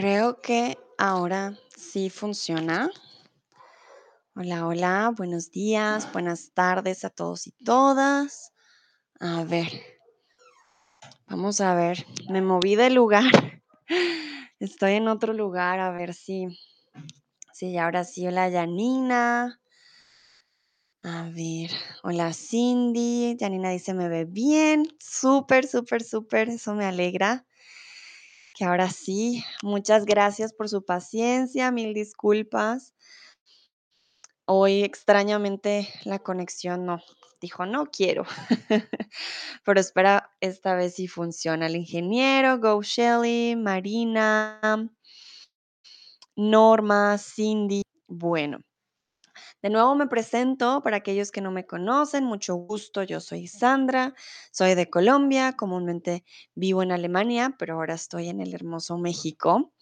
Creo que ahora sí funciona. Hola, hola, buenos días, buenas tardes a todos y todas. A ver, vamos a ver, me moví de lugar. Estoy en otro lugar, a ver si, si ahora sí, hola Janina. A ver, hola Cindy. Janina dice, me ve bien. Súper, súper, súper, eso me alegra. Que ahora sí, muchas gracias por su paciencia, mil disculpas. Hoy extrañamente la conexión no, dijo, no quiero. Pero espera, esta vez sí funciona. El ingeniero, Go Shelly, Marina, Norma, Cindy. Bueno, de nuevo me presento para aquellos que no me conocen. Mucho gusto, yo soy Sandra, soy de Colombia, comúnmente vivo en Alemania, pero ahora estoy en el hermoso México.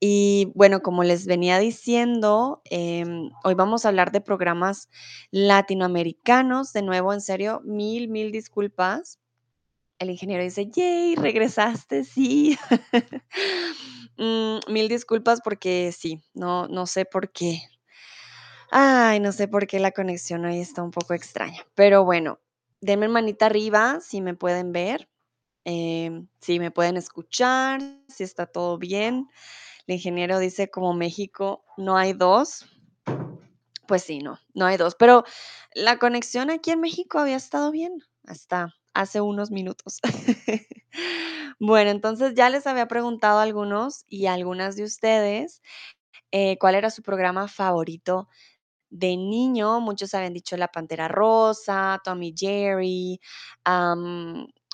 Y bueno, como les venía diciendo, em, hoy vamos a hablar de programas latinoamericanos. De nuevo, en serio, mil, mil disculpas. El ingeniero dice, yay, regresaste, sí. Mm, mil disculpas porque sí, no, no sé por qué. Ay, no sé por qué la conexión hoy está un poco extraña. Pero bueno, denme manita arriba si me pueden ver, em, si me pueden escuchar, si está todo bien. El ingeniero dice, como México no hay dos. Pues sí, no, no hay dos. Pero la conexión aquí en México había estado bien hasta hace unos minutos. bueno, entonces ya les había preguntado a algunos y algunas de ustedes eh, cuál era su programa favorito de niño. Muchos habían dicho La Pantera Rosa, Tommy Jerry,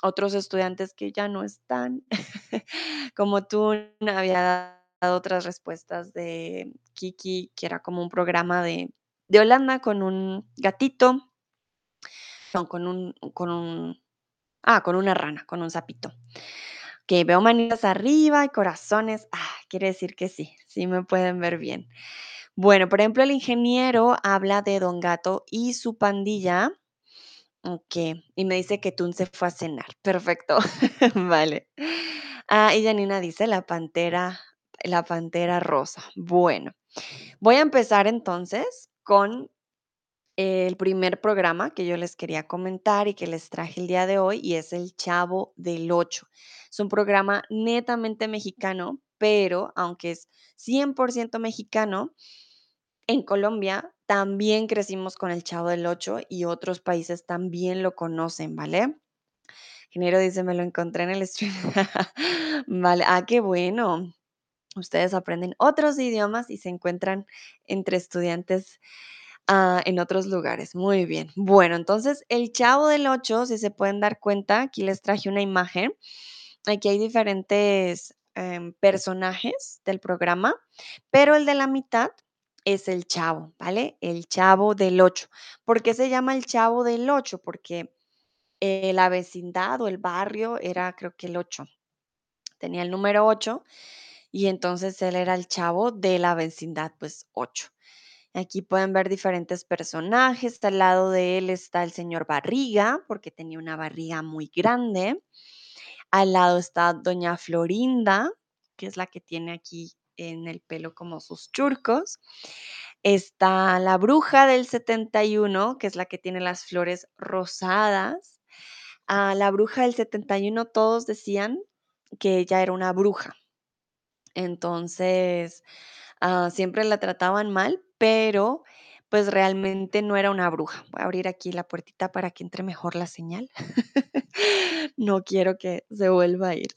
otros estudiantes que ya no están, como tú, había dado otras respuestas de Kiki, que era como un programa de, de Holanda con un gatito, con un, con un, ah, con una rana, con un sapito. Que veo manitas arriba y corazones. Ah, quiere decir que sí, sí me pueden ver bien. Bueno, por ejemplo, el ingeniero habla de Don Gato y su pandilla. Ok, y me dice que Tun se fue a cenar. Perfecto, vale. Ah, y Janina dice la pantera, la pantera rosa. Bueno, voy a empezar entonces con el primer programa que yo les quería comentar y que les traje el día de hoy y es El Chavo del Ocho. Es un programa netamente mexicano, pero aunque es 100% mexicano, en Colombia también crecimos con El Chavo del Ocho y otros países también lo conocen, ¿vale? Ingeniero dice, me lo encontré en el stream. vale, ah, qué bueno. Ustedes aprenden otros idiomas y se encuentran entre estudiantes Ah, en otros lugares. Muy bien. Bueno, entonces el Chavo del Ocho, si se pueden dar cuenta, aquí les traje una imagen. Aquí hay diferentes em, personajes del programa, pero el de la mitad es el Chavo, ¿vale? El Chavo del Ocho. ¿Por qué se llama el Chavo del Ocho? Porque eh, la vecindad o el barrio era, creo que el 8. Tenía el número 8 y entonces él era el Chavo de la vecindad, pues 8. Aquí pueden ver diferentes personajes. Al lado de él está el señor Barriga, porque tenía una barriga muy grande. Al lado está doña Florinda, que es la que tiene aquí en el pelo como sus churcos. Está la bruja del 71, que es la que tiene las flores rosadas. A la bruja del 71 todos decían que ella era una bruja. Entonces, ah, siempre la trataban mal, pero pues realmente no era una bruja. Voy a abrir aquí la puertita para que entre mejor la señal. no quiero que se vuelva a ir.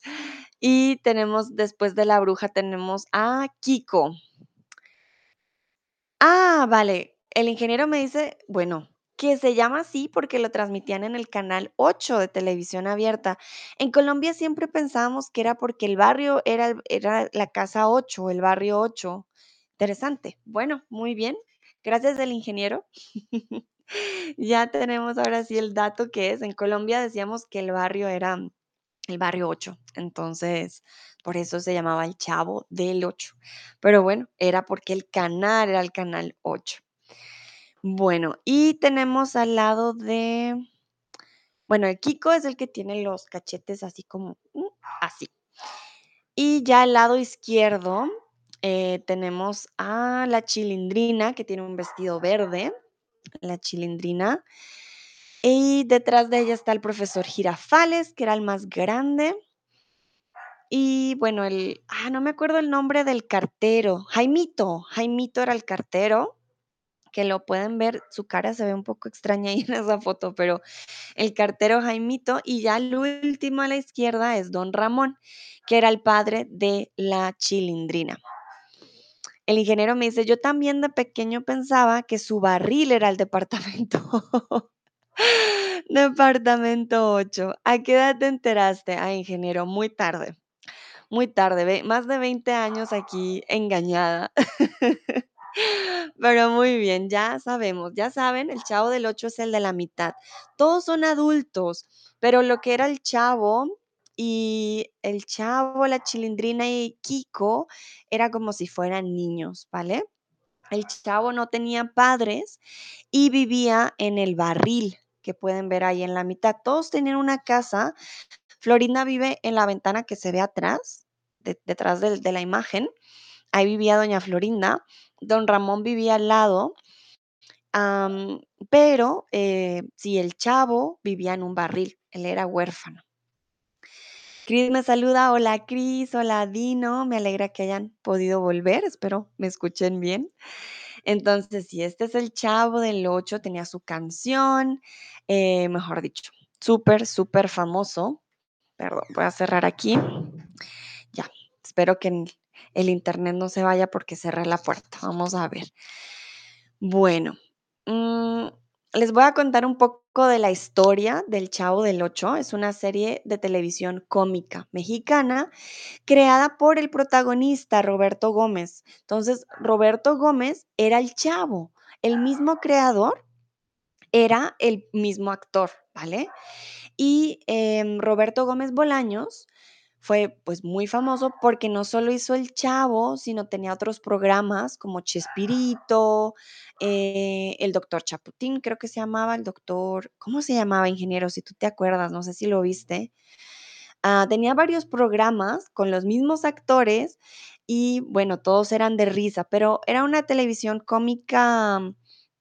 Y tenemos, después de la bruja, tenemos a Kiko. Ah, vale. El ingeniero me dice, bueno, que se llama así porque lo transmitían en el canal 8 de televisión abierta. En Colombia siempre pensábamos que era porque el barrio era, era la casa 8, el barrio 8. Interesante. Bueno, muy bien. Gracias del ingeniero. ya tenemos ahora sí el dato que es. En Colombia decíamos que el barrio era el barrio 8. Entonces, por eso se llamaba el Chavo del 8. Pero bueno, era porque el canal era el canal 8. Bueno, y tenemos al lado de, bueno, el Kiko es el que tiene los cachetes así como, mm, así. Y ya al lado izquierdo eh, tenemos a la chilindrina que tiene un vestido verde, la chilindrina. Y detrás de ella está el profesor Girafales, que era el más grande. Y bueno, el, ah, no me acuerdo el nombre del cartero, Jaimito, Jaimito era el cartero, que lo pueden ver, su cara se ve un poco extraña ahí en esa foto, pero el cartero Jaimito y ya el último a la izquierda es Don Ramón, que era el padre de la chilindrina. El ingeniero me dice, yo también de pequeño pensaba que su barril era el departamento. Departamento 8. ¿A qué edad te enteraste? Ah, ingeniero, muy tarde. Muy tarde, ve, más de 20 años aquí engañada. Pero muy bien, ya sabemos, ya saben, el chavo del 8 es el de la mitad. Todos son adultos, pero lo que era el chavo y el chavo, la chilindrina y Kiko era como si fueran niños, ¿vale? El chavo no tenía padres y vivía en el barril que pueden ver ahí en la mitad. Todos tenían una casa. Florinda vive en la ventana que se ve atrás, detrás de, la imagen. Ahí vivía doña Florinda. Don Ramón vivía al lado. pero eh, sí, el chavo vivía en un barril. Él era huérfano. Cris me saluda. Hola Cris, hola Dino. Me alegra que hayan podido volver. Espero me escuchen bien. Entonces, si este es el chavo del 8, tenía su canción, eh, mejor dicho, súper, súper famoso. Perdón, voy a cerrar aquí. Ya, espero que el, internet no se vaya porque cerré la puerta. Vamos a ver. Bueno, mm, les voy a contar un poco de la historia del Chavo del 8. Es una serie de televisión cómica mexicana creada por el protagonista Roberto Gómez. Entonces, Roberto Gómez era el Chavo, el mismo creador era el mismo actor, ¿vale? Y em, Roberto Gómez Bolaños fue pues muy famoso porque no solo hizo El Chavo, sino tenía otros programas como Chespirito, eh, el doctor Chaputín, creo que se llamaba, el doctor, ¿cómo se llamaba, ingeniero? Si tú te acuerdas, no sé si lo viste. Ah, tenía varios programas con los mismos actores y bueno, todos eran de risa, pero era una televisión cómica,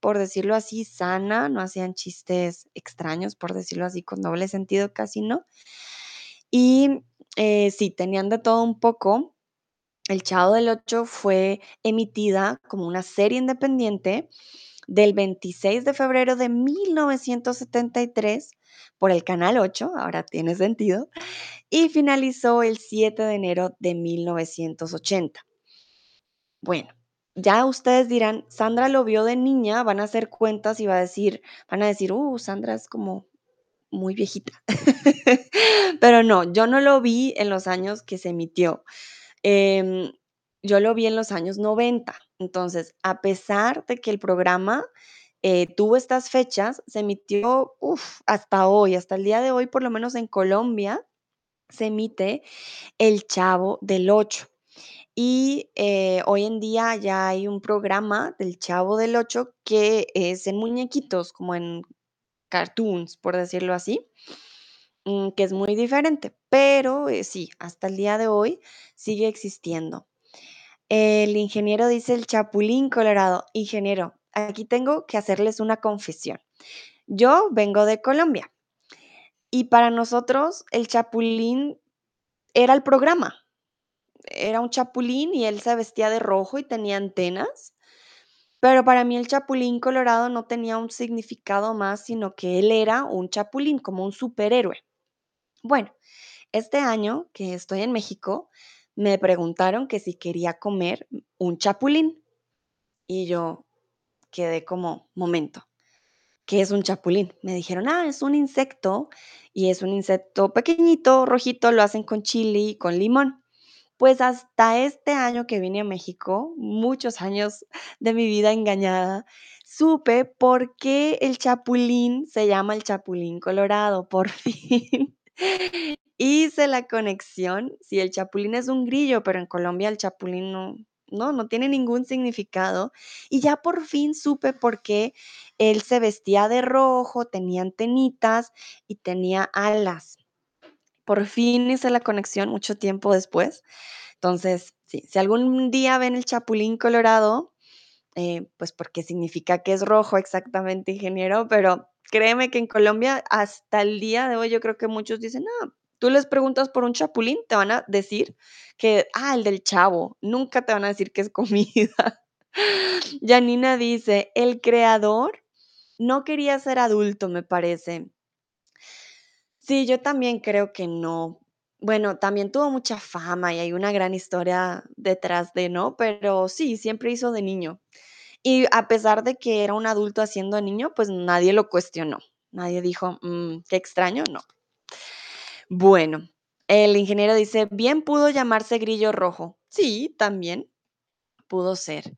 por decirlo así, sana, no hacían chistes extraños, por decirlo así, con doble sentido casi, ¿no? Y eh, sí, tenían de todo un poco. El Chavo del Ocho fue emitida como una serie independiente del 26 de febrero de 1973 por el Canal 8, ahora tiene sentido, y finalizó el 7 de enero de 1980. Bueno, ya ustedes dirán, Sandra lo vio de niña, van a hacer cuentas y va a decir, van a decir, uh, Sandra es como muy viejita. Pero no, yo no lo vi en los años que se emitió. Em, yo lo vi en los años 90. Entonces, a pesar de que el programa eh, tuvo estas fechas, se emitió hasta hoy, hasta el día de hoy, por lo menos en Colombia, se emite El Chavo del 8. Y eh, hoy en día ya hay un programa del Chavo del 8 que es en muñequitos, como en cartoons, por decirlo así, mm, que es muy diferente, pero eh, sí, hasta el día de hoy sigue existiendo. El ingeniero dice el Chapulín Colorado. Ingeniero, aquí tengo que hacerles una confesión. Yo vengo de Colombia y para nosotros el Chapulín era el programa. Era un chapulín y él se vestía de rojo y tenía antenas. Pero para mí el Chapulín Colorado no tenía un significado más, sino que él era un chapulín, como un superhéroe. Bueno, este año que estoy en México, me preguntaron que si quería comer un chapulín y yo quedé como, momento, ¿qué es un chapulín? Me dijeron, ah, es un insecto y es un insecto pequeñito, rojito, lo hacen con chili y con limón. Pues hasta este año que vine a México, muchos años de mi vida engañada, supe por qué el chapulín se llama el chapulín colorado, por fin. Hice la conexión, si el chapulín es un grillo, pero en Colombia el chapulín no, no, no tiene ningún significado. Y ya por fin supe por qué él se vestía de rojo, tenía antenitas y tenía alas. Por fin hice la conexión mucho tiempo después. Entonces, sí, si algún día ven el chapulín colorado, eh, pues porque significa que es rojo exactamente, ingeniero, pero créeme que en Colombia hasta el día de hoy yo creo que muchos dicen, no, tú les preguntas por un chapulín, te van a decir que, ah, el del chavo, nunca te van a decir que es comida. Janina dice, el creador no quería ser adulto, me parece. Sí, yo también creo que no. Bueno, también tuvo mucha fama y hay una gran historia detrás de, ¿no? Pero sí, siempre hizo de niño. Y a pesar de que era un adulto haciendo de niño, pues nadie lo cuestionó. Nadie dijo, "Mm, qué extraño, no. Bueno, el ingeniero dice, bien pudo llamarse grillo rojo. Sí, también pudo ser.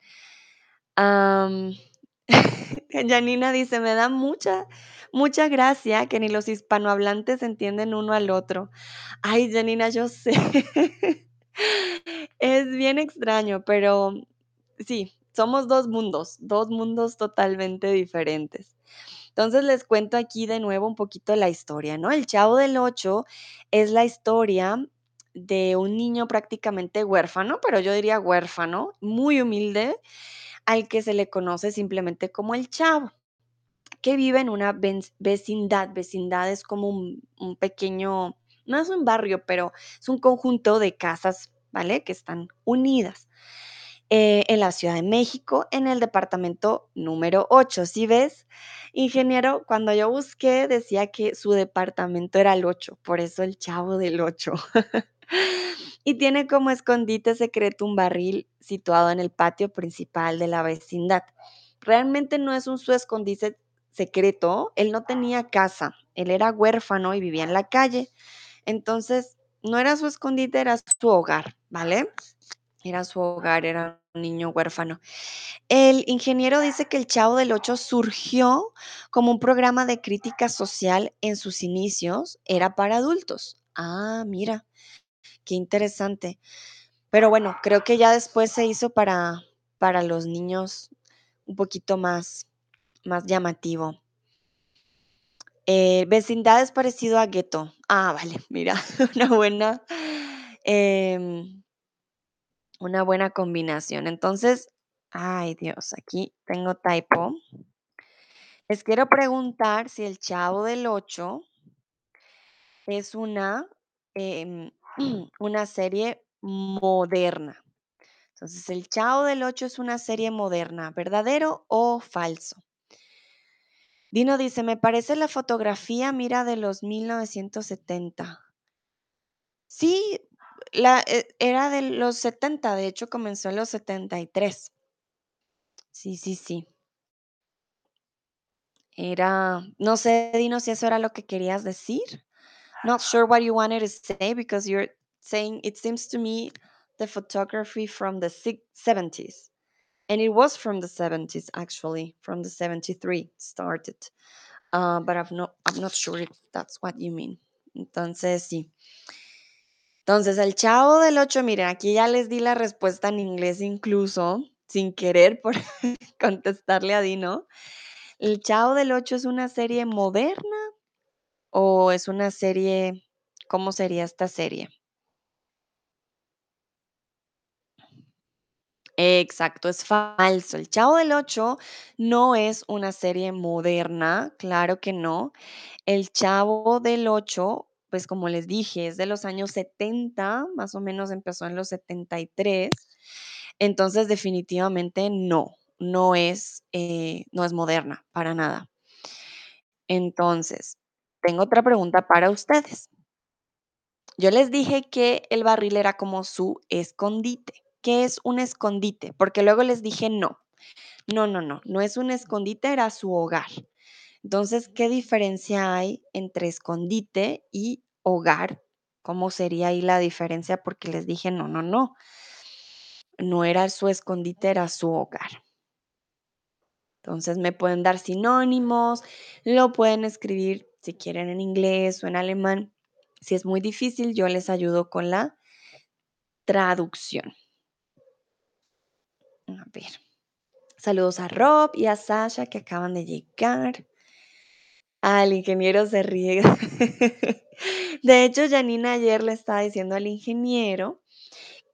Janina dice, me da mucha, mucha gracia que ni los hispanohablantes entienden uno al otro. Ay, Janina, yo sé. Es bien extraño, pero sí, somos dos mundos, dos mundos totalmente diferentes. Entonces les cuento aquí de nuevo un poquito la historia, ¿no? El Chavo del Ocho es la historia de un niño prácticamente huérfano, pero yo diría huérfano, muy humilde, al que se le conoce simplemente como el Chavo, que vive en una vecindad. Vecindad es como un, pequeño, no es un barrio, pero es un conjunto de casas, ¿vale? Que están unidas eh, en la Ciudad de México, en el departamento número 8. ¿Sí ves? Ingeniero, cuando yo busqué decía que su departamento era el 8, por eso el chavo del 8. y tiene como escondite secreto un barril situado en el patio principal de la vecindad. Realmente no es un su escondite secreto, él no tenía casa, él era huérfano y vivía en la calle. Entonces, no era su escondite, era su hogar, ¿vale? Era su hogar, era un niño huérfano. El ingeniero dice que el Chavo del Ocho surgió como un programa de crítica social en sus inicios, era para adultos. Ah, mira, qué interesante. Pero bueno, creo que ya después se hizo para, para los niños un poquito más, más llamativo. Eh, vecindad es parecido a gueto. Ah, vale, mira, una buena, em, una buena combinación. Entonces, ay Dios, aquí tengo typo. Les quiero preguntar si El Chavo del Ocho es una, em, una serie moderna. Entonces, El Chavo del Ocho es una serie moderna, ¿verdadero o falso? Dino dice, me parece la fotografía, mira, de los 1970. Sí, la, e- era de los 70, de hecho comenzó en los 73. Sí, sí, sí. Era, no sé, Dino, si eso era lo que querías decir. Not sure what you wanted to say because you're saying it seems to me the photography from the six- 70s. And it was from the 70s actually, from the 73 started. Uh, but I'm not, I'm not sure if that's what you mean. Entonces, sí. Entonces, el Chavo del Ocho, miren, aquí ya les di la respuesta en inglés incluso, sin querer por contestarle a Dino. ¿El Chavo del Ocho es una serie moderna o es una serie, cómo sería esta serie? Exacto, es falso. El Chavo del Ocho no es una serie moderna, claro que no. El Chavo del Ocho, pues como les dije, es de los años 70, más o menos empezó en los 73. Entonces, definitivamente no, no es, eh, no es moderna, para nada. Entonces, tengo otra pregunta para ustedes. Yo les dije que el barril era como su escondite. ¿Qué es un escondite? Porque luego les dije no. No, no, no, no es un escondite, era su hogar. Entonces, ¿qué diferencia hay entre escondite y hogar? ¿Cómo sería ahí la diferencia? Porque les dije no, no, no. No era su escondite, era su hogar. Entonces, me pueden dar sinónimos, lo pueden escribir si quieren en inglés o en alemán. Si es muy difícil, yo les ayudo con la traducción. A ver. Saludos a Rob y a Sasha que acaban de llegar. El ingeniero se ríe. De hecho, Janina ayer le estaba diciendo al ingeniero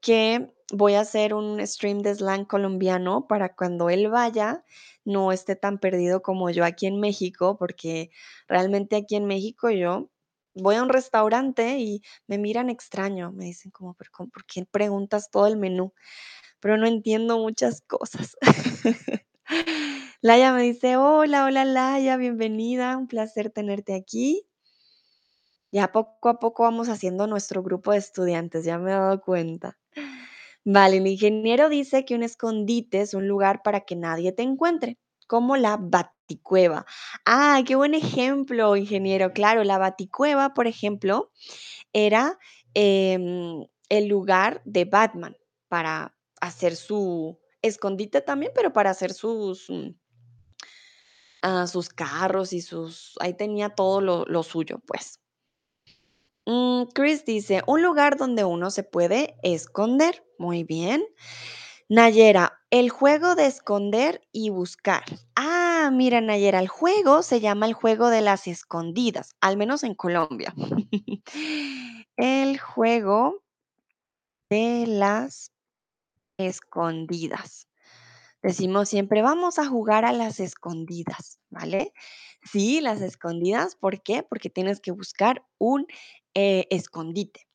que voy a hacer un stream de slang colombiano para cuando él vaya no esté tan perdido como yo aquí en México, porque realmente aquí en México yo voy a un restaurante y me miran extraño, me dicen como, cómo- ¿por qué preguntas todo el menú? Pero no entiendo muchas cosas. Laia me dice, hola, hola Laia, bienvenida, un placer tenerte aquí. Ya poco a poco vamos haciendo nuestro grupo de estudiantes, ya me he dado cuenta. Vale, el ingeniero dice que un escondite es un lugar para que nadie te encuentre, como la baticueva. Ah, qué buen ejemplo, ingeniero. Claro, la baticueva, por ejemplo, era em, el lugar de Batman para hacer su escondite también, pero para hacer sus, mm, ah, sus carros y sus... Ahí tenía todo lo, suyo, pues. Mm, Chris dice, un lugar donde uno se puede esconder. Muy bien. Nayera, el juego de esconder y buscar. Ah, mira, Nayera, el juego se llama el juego de las escondidas, al menos en Colombia. El juego de las escondidas. Decimos siempre, vamos a jugar a las escondidas, ¿vale? Sí, las escondidas, ¿por qué? Porque tienes que buscar un eh, escondite.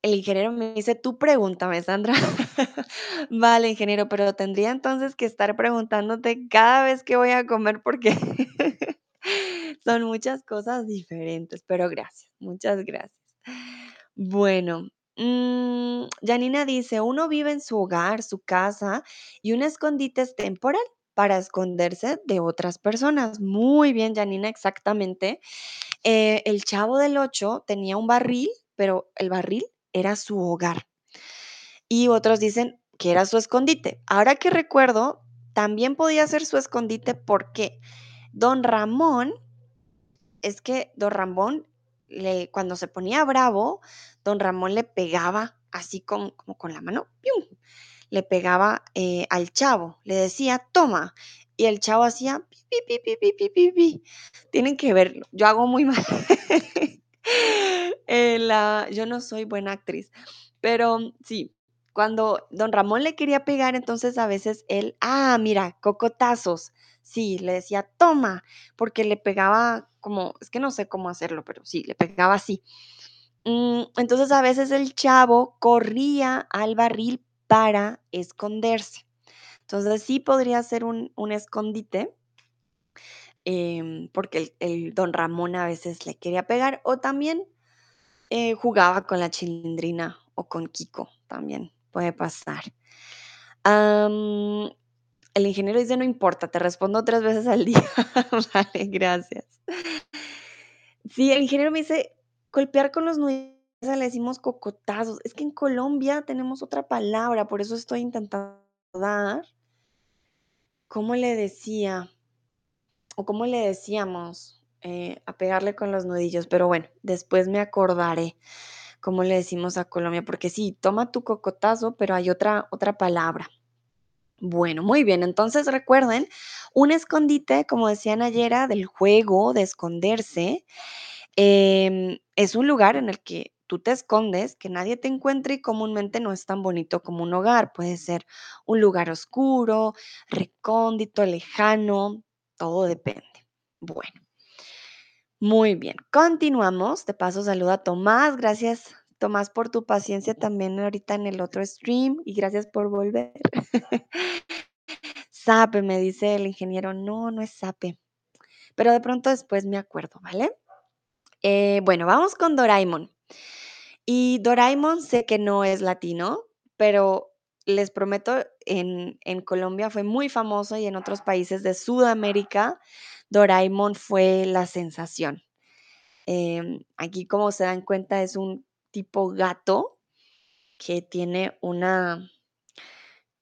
El ingeniero me dice, tú pregúntame, Sandra. Vale, ingeniero, pero tendría entonces que estar preguntándote cada vez que voy a comer porque son muchas cosas diferentes, pero gracias, muchas gracias. Bueno, mm, Janina dice, uno vive en su hogar, su casa, y un escondite es temporal para esconderse de otras personas. Muy bien, Janina, exactamente. Eh, el Chavo del Ocho tenía un barril, pero el barril era su hogar. Y otros dicen que era su escondite. Ahora que recuerdo, también podía ser su escondite porque don Ramón, es que don Ramón, le, cuando se ponía bravo, don Ramón le pegaba así con, como con la mano, le pegaba eh, al chavo, le decía, toma, y el chavo hacía, pi, pi, pi, pi, pi, pi, pi. Tienen que verlo, yo hago muy mal. Yo no soy buena actriz, pero sí, cuando don Ramón le quería pegar, entonces a veces él, ah, mira, cocotazos, sí, le decía, toma, porque le pegaba como, es que no sé cómo hacerlo, pero sí, le pegaba así. Mm, entonces a veces el chavo corría al barril para esconderse. Entonces sí podría ser un escondite, em, porque el, don Ramón a veces le quería pegar, o también eh, jugaba con la Chilindrina o con Kiko, también puede pasar. El ingeniero dice: "No importa, te respondo 3 veces al día". Vale, gracias. Sí, el ingeniero me dice: "Golpear con los nudillos le decimos cocotazos". Es que en Colombia tenemos otra palabra, por eso estoy intentando dar, ¿cómo le decía? O cómo le decíamos, eh, a pegarle con los nudillos, pero bueno, después me acordaré cómo le decimos a Colombia, porque sí, toma tu cocotazo, pero hay otra otra palabra. Bueno, muy bien. Entonces recuerden, un escondite, como decían ayer, era del juego de esconderse, em, es un lugar en el que tú te escondes, que nadie te encuentre y comúnmente no es tan bonito como un hogar. Puede ser un lugar oscuro, recóndito, lejano, todo depende. Bueno, muy bien. Continuamos. De paso, saluda a Tomás. Gracias, Tomás, por tu paciencia también ahorita en el otro stream y gracias por volver. Sape, me dice el ingeniero. No, no es sape, pero de pronto después me acuerdo, ¿vale? Eh, bueno, vamos con Doraemon. Y Doraemon sé que no es latino, pero les prometo, en, en Colombia fue muy famoso y en otros países de Sudamérica, Doraemon fue la sensación. Em, aquí, como se dan cuenta, es un tipo gato que tiene una,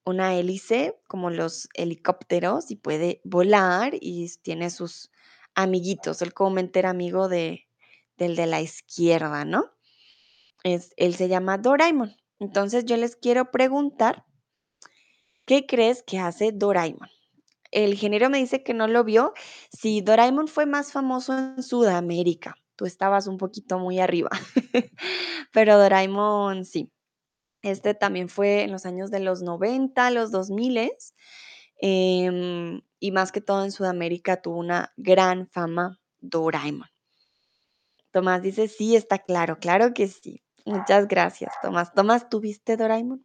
una hélice como los helicópteros y puede volar y tiene sus amiguitos. Él comúnmente amigo de, del de la izquierda, ¿no? Es, él se llama Doraemon. Entonces yo les quiero preguntar, ¿qué crees que hace Doraemon? El ingeniero me dice que no lo vio. Sí, Doraemon fue más famoso en Sudamérica. tú estabas un poquito muy arriba. Pero Doraemon, sí. Este también fue en los años de los 90, los 2000 em, y más que todo en Sudamérica tuvo una gran fama Doraemon. Tomás dice, sí, está claro, claro que sí. Muchas gracias, Tomás. Tomás, ¿tuviste Doraemon?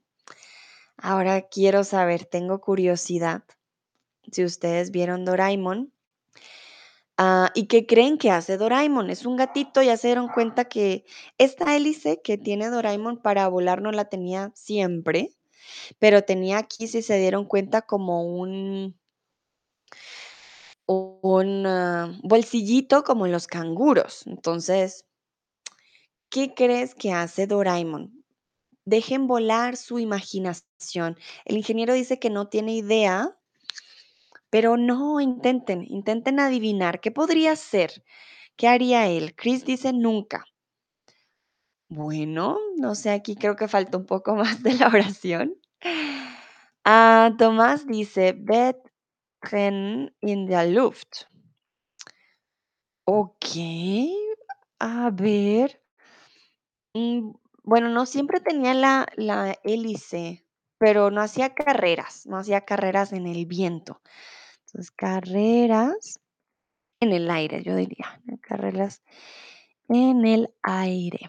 Ahora quiero saber, tengo curiosidad si ustedes vieron Doraemon. Ah, ¿y qué creen que hace Doraemon? Es un gatito, ya se dieron cuenta que esta hélice que tiene Doraemon para volar no la tenía siempre, pero tenía aquí, si se dieron cuenta, como un, un ah, bolsillito como los canguros. Entonces, ¿qué crees que hace Doraemon? Dejen volar su imaginación. El ingeniero dice que no tiene idea, pero no, intenten, intenten adivinar. ¿Qué podría ser? ¿Qué haría él? Chris dice nunca. Bueno, no sé, aquí creo que falta un poco más de la oración. Ah, Tomás dice, Betren in der Luft. Ok, a ver. Mm, bueno, no siempre tenía la, la hélice, pero no hacía carreras, no hacía carreras en el viento. Entonces, carreras en el aire, yo diría, carreras en el aire.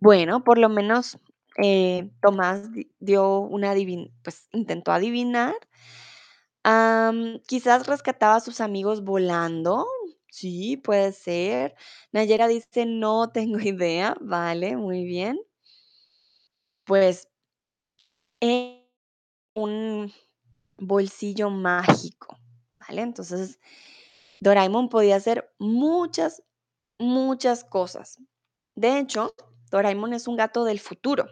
Bueno, por lo menos eh, Tomás di- dio una pues intentó adivinar. Quizás rescataba a sus amigos volando. Sí, puede ser. Nayera dice, no tengo idea. Vale, muy bien. Pues eh, un bolsillo mágico, ¿vale? Entonces, Doraemon podía hacer muchas, muchas cosas. De hecho, Doraemon es un gato del futuro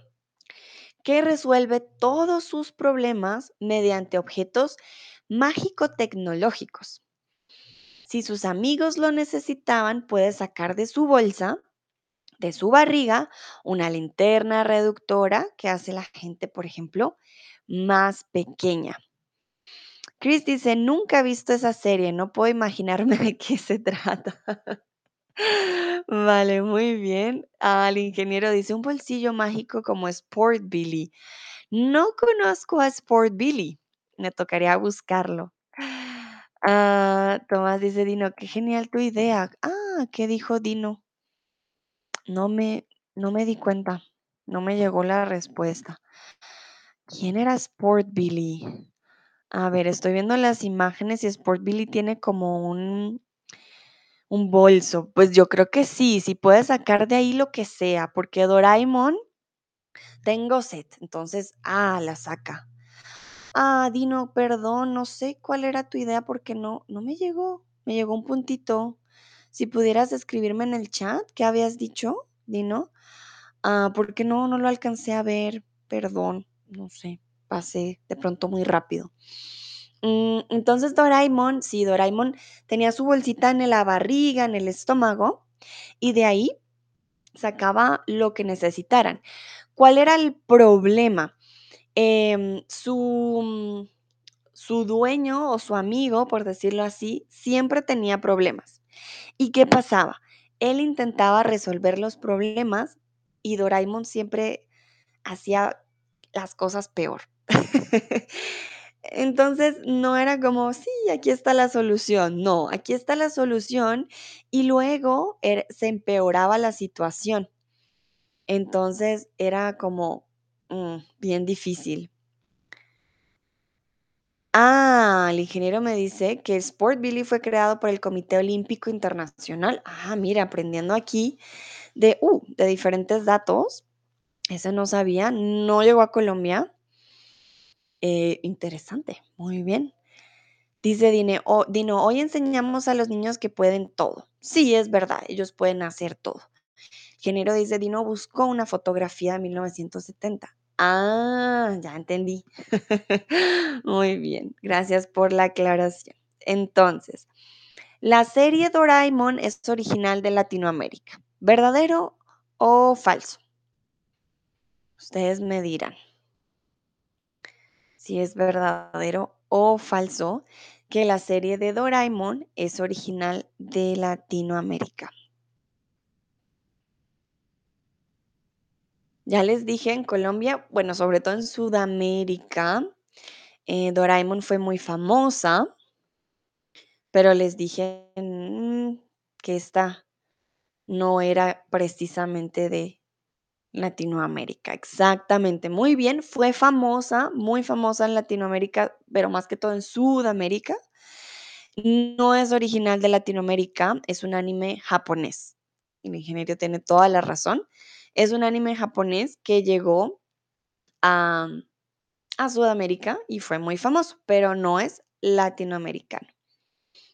que resuelve todos sus problemas mediante objetos mágico-tecnológicos. Si sus amigos lo necesitaban, puede sacar de su bolsa, de su barriga, una linterna reductora que hace la gente, por ejemplo, más pequeña. Chris dice, nunca he visto esa serie, no puedo imaginarme de qué se trata. Vale, muy bien. Al ingeniero dice, un bolsillo mágico como Sport Billy. No conozco a Sport Billy. Me tocaría buscarlo. Ah, Tomás dice, Dino, qué genial tu idea. Ah, ¿qué dijo Dino? No me, no me di cuenta. No me llegó la respuesta. ¿Quién era Sport Billy? A ver, estoy viendo las imágenes y Sport Billy tiene como un, un bolso. Pues yo creo que sí, sí puede sacar de ahí lo que sea, porque Doraemon tengo set. Entonces, ah, la saca. Ah, Dino, perdón, no sé cuál era tu idea porque no, no me llegó. Me llegó un puntito. Si pudieras escribirme en el chat, ¿qué habías dicho, Dino? Ah, porque no, no lo alcancé a ver. Perdón, no sé, pasé de pronto muy rápido. Mm, entonces Doraemon, sí, Doraemon tenía su bolsita en la barriga, en el estómago, y de ahí sacaba lo que necesitaran. ¿Cuál era el problema? Em, su, su dueño o su amigo, por decirlo así, siempre tenía problemas. ¿Y qué pasaba? Él intentaba resolver los problemas y Doraemon siempre hacía las cosas peor. Entonces no era como, sí, aquí está la solución. No, aquí está la solución y luego er- se empeoraba la situación. Entonces era como mm, bien difícil. Ah, el ingeniero me dice que Sport Billy fue creado por el Comité Olímpico Internacional. Ah, mira, aprendiendo aquí de, uh, de diferentes datos. Ese no sabía, no llegó a Colombia. Eh, interesante, muy bien. Dice "Oh, Dino, hoy enseñamos a los niños que pueden todo. Sí, es verdad, ellos pueden hacer todo. Ingeniero dice, Dino buscó una fotografía de 1970. Ah, ya entendí. Muy bien, gracias por la aclaración. Entonces, la serie Doraemon es original de Latinoamérica. ¿Verdadero o falso? Ustedes me dirán si es verdadero o falso que la serie de Doraemon es original de Latinoamérica. Ya les dije, en Colombia, bueno, sobre todo en Sudamérica, eh, Doraemon fue muy famosa, pero les dije, mm, que esta no era precisamente de Latinoamérica. Exactamente, muy bien, fue famosa, muy famosa en Latinoamérica, pero más que todo en Sudamérica. No es original de Latinoamérica, es un anime japonés. El ingeniero tiene toda la razón. Es un anime japonés que llegó a, Sudamérica y fue muy famoso, pero no es latinoamericano.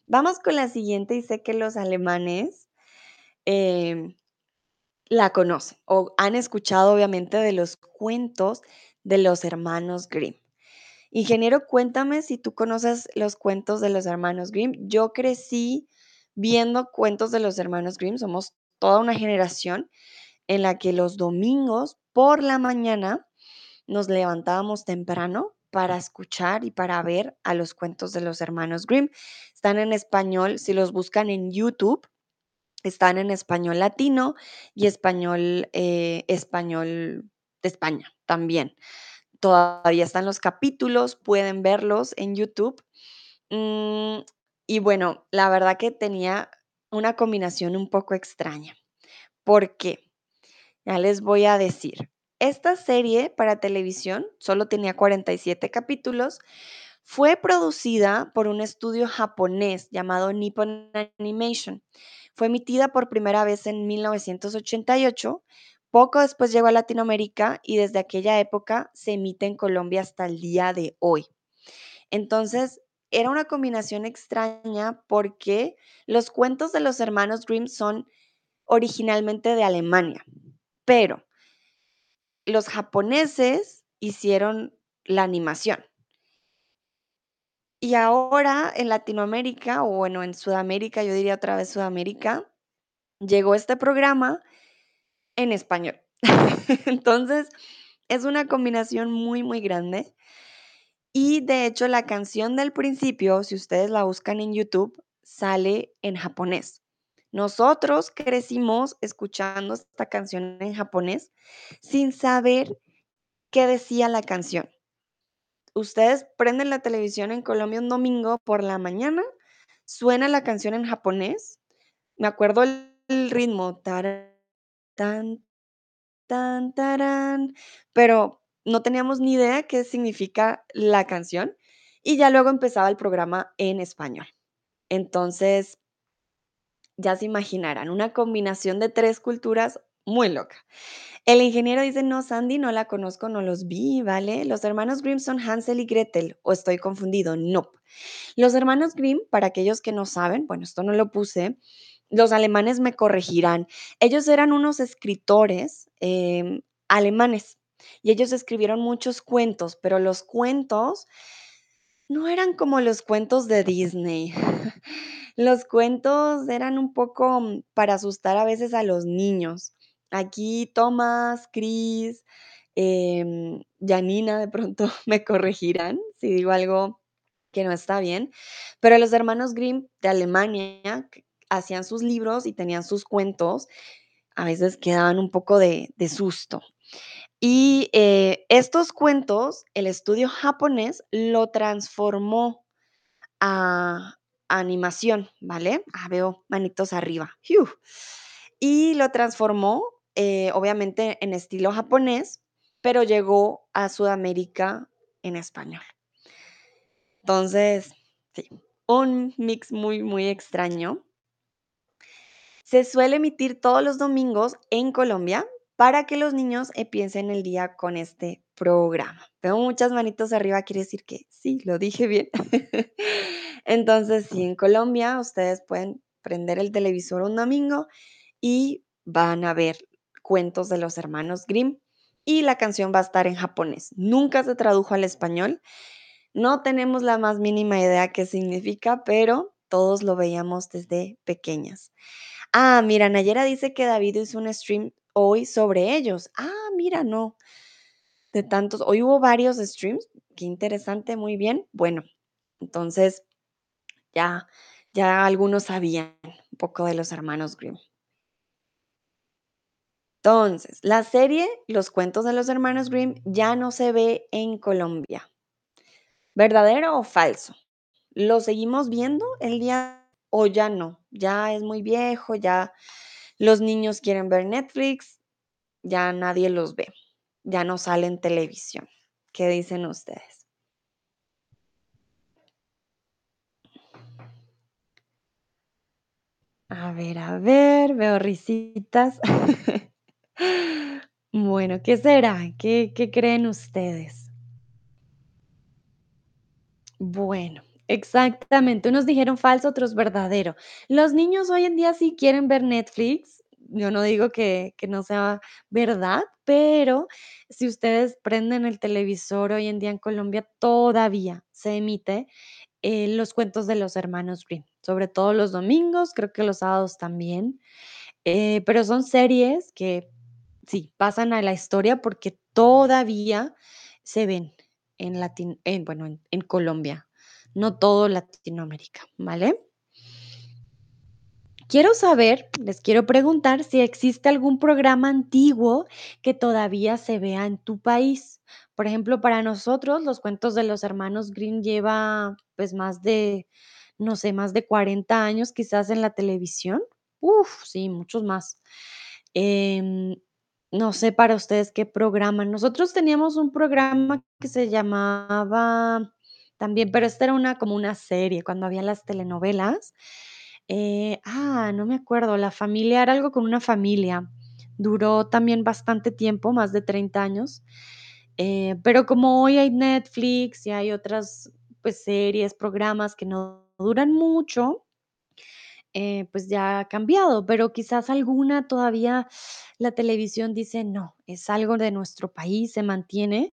Vamos con la siguiente y sé que los alemanes em, la conocen o han escuchado obviamente de los cuentos de los hermanos Grimm. Ingeniero, cuéntame si tú conoces los cuentos de los hermanos Grimm. Yo crecí viendo cuentos de los hermanos Grimm. Somos toda una generación en la que los domingos por la mañana nos levantábamos temprano para escuchar y para ver a los cuentos de los hermanos Grimm. Están en español, si los buscan en YouTube, están en español latino y español, eh, español de España también. Todavía están los capítulos, pueden verlos en YouTube. Mm, y bueno, la verdad que tenía una combinación un poco extraña. ¿Por qué? Ya les voy a decir. Esta serie para televisión solo tenía 47 capítulos. Fue producida por un estudio japonés llamado Nippon Animation. Fue emitida por primera vez en 1988. Poco después llegó a Latinoamérica y desde aquella época se emite en Colombia hasta el día de hoy. Entonces, era una combinación extraña porque los cuentos de los hermanos Grimm son originalmente de Alemania, pero los japoneses hicieron la animación. Y ahora en Latinoamérica, o bueno, en Sudamérica, yo diría otra vez Sudamérica, llegó este programa en español. Entonces, es una combinación muy, muy grande. Y de hecho, la canción del principio, si ustedes la buscan en YouTube, sale en japonés. Nosotros crecimos escuchando esta canción en japonés sin saber qué decía la canción. Ustedes prenden la televisión en Colombia un domingo por la mañana, suena la canción en japonés. Me acuerdo el, ritmo, taran, tan, tan, tarán, pero no teníamos ni idea qué significa la canción y ya luego empezaba el programa en español. Entonces, ya se imaginarán, una combinación de tres culturas muy loca. El ingeniero dice, no, Sandy, no la conozco, no los vi, ¿vale? Los hermanos Grimm son Hansel y Gretel, o estoy confundido, no. Los hermanos Grimm, para aquellos que no saben, bueno, esto no lo puse, los alemanes me corregirán. Ellos eran unos escritores em, alemanes y ellos escribieron muchos cuentos, pero los cuentos no eran como los cuentos de Disney. Los cuentos eran un poco mm, para asustar a veces a los niños. Aquí Tomás, Chris, em, Janina de pronto me corregirán si digo algo que no está bien, pero los hermanos Grimm de Alemania hacían sus libros y tenían sus cuentos, a veces quedaban un poco de susto. Y eh, estos cuentos, el estudio japonés lo transformó a animación, ¿vale? Ah, veo manitos arriba. Y lo transformó, eh, obviamente, en estilo japonés, pero llegó a Sudamérica en español. Entonces, sí, un mix muy, muy extraño. Se suele emitir todos los domingos en Colombia para que los niños empiecen el día con este programa. Veo muchas manitos arriba, quiere decir que sí, lo dije bien. Entonces, sí, en Colombia ustedes pueden prender el televisor un domingo y van a ver cuentos de los hermanos Grimm y la canción va a estar en japonés. Nunca se tradujo al español. No tenemos la más mínima idea qué significa, pero todos lo veíamos desde pequeñas. Ah, mira, Nayera dice que David hizo un stream hoy sobre ellos. Ah, mira, no. De tantos, hoy hubo varios streams. Qué interesante, muy bien. Bueno, entonces ya, ya algunos sabían un poco de los hermanos Grimm. Entonces, la serie Los cuentos de los hermanos Grimm ya no se ve en Colombia. ¿Verdadero o falso? ¿Lo seguimos viendo el día o ya no? Ya es muy viejo, ya los niños quieren ver Netflix, ya nadie los ve, ya no sale en televisión. ¿Qué dicen ustedes? A ver, a ver, veo risitas. Bueno, ¿qué será? ¿Qué, qué creen ustedes? Bueno, exactamente. Unos dijeron falso, otros verdadero. Los niños hoy en día sí quieren ver Netflix. Yo no digo que, que no sea verdad, pero si ustedes prenden el televisor hoy en día en Colombia, todavía se emite eh, los cuentos de los hermanos Grimm, sobre todo los domingos, creo que los sábados también. Eh, pero son series que sí, pasan a la historia porque todavía se ven en Latin en, bueno, en en Colombia, no todo Latinoamérica, ¿vale? Quiero saber, les quiero preguntar si existe algún programa antiguo que todavía se vea en tu país. Por ejemplo, para nosotros, los cuentos de los hermanos Grimm lleva, pues, más de, no sé, más de 40 años quizás en la televisión. Uf, sí, muchos más. Em, no sé para ustedes qué programa. Nosotros teníamos un programa que se llamaba también, pero esta era una como una serie, cuando había las telenovelas. Eh, ah, no me acuerdo, La familia era algo con una familia. Duró también bastante tiempo, más de 30 años. Eh, pero como hoy hay Netflix y hay otras, pues, series, programas que no duran mucho, eh, pues ya ha cambiado, pero quizás alguna todavía la televisión dice: "No, es algo de nuestro país, se mantiene".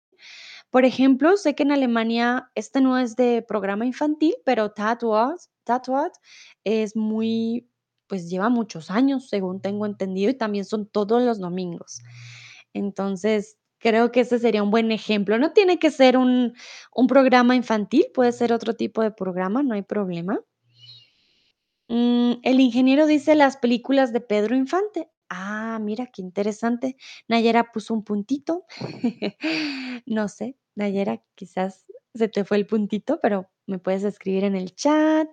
Por ejemplo, sé que en Alemania este no es de programa infantil, pero Tatort es muy pues lleva muchos años, según tengo entendido, y también son todos los domingos. Entonces, creo que ese sería un buen ejemplo. No tiene que ser un un programa infantil, puede ser otro tipo de programa, no hay problema. Mm, el ingeniero dice las películas de Pedro Infante. Ah, mira, qué interesante. Nayera puso un puntito. No sé, Nayera, quizás se te fue el puntito, pero me puedes escribir en el chat.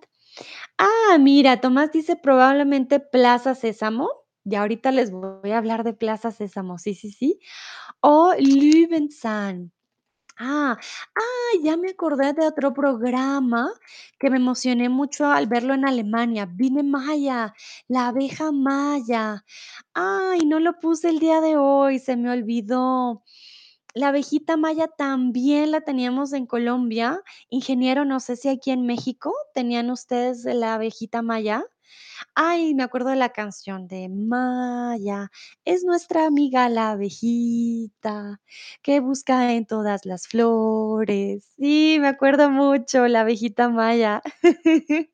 Ah, mira, Tomás dice probablemente Plaza Sésamo. Ya ahorita les voy a hablar de Plaza Sésamo. Sí, sí, sí. O Löwenzahn. Ah, ah, ya me acordé de otro programa que me emocioné mucho al verlo en Alemania, Biene Maya, la abeja maya. Ay, no lo puse el día de hoy, se me olvidó. La abejita maya también la teníamos en Colombia. Ingeniero, no sé si aquí en México tenían ustedes la abejita maya. Ay, me acuerdo de la canción de Maya, es nuestra amiga la abejita, que busca en todas las flores. Sí, me acuerdo mucho, la abejita Maya.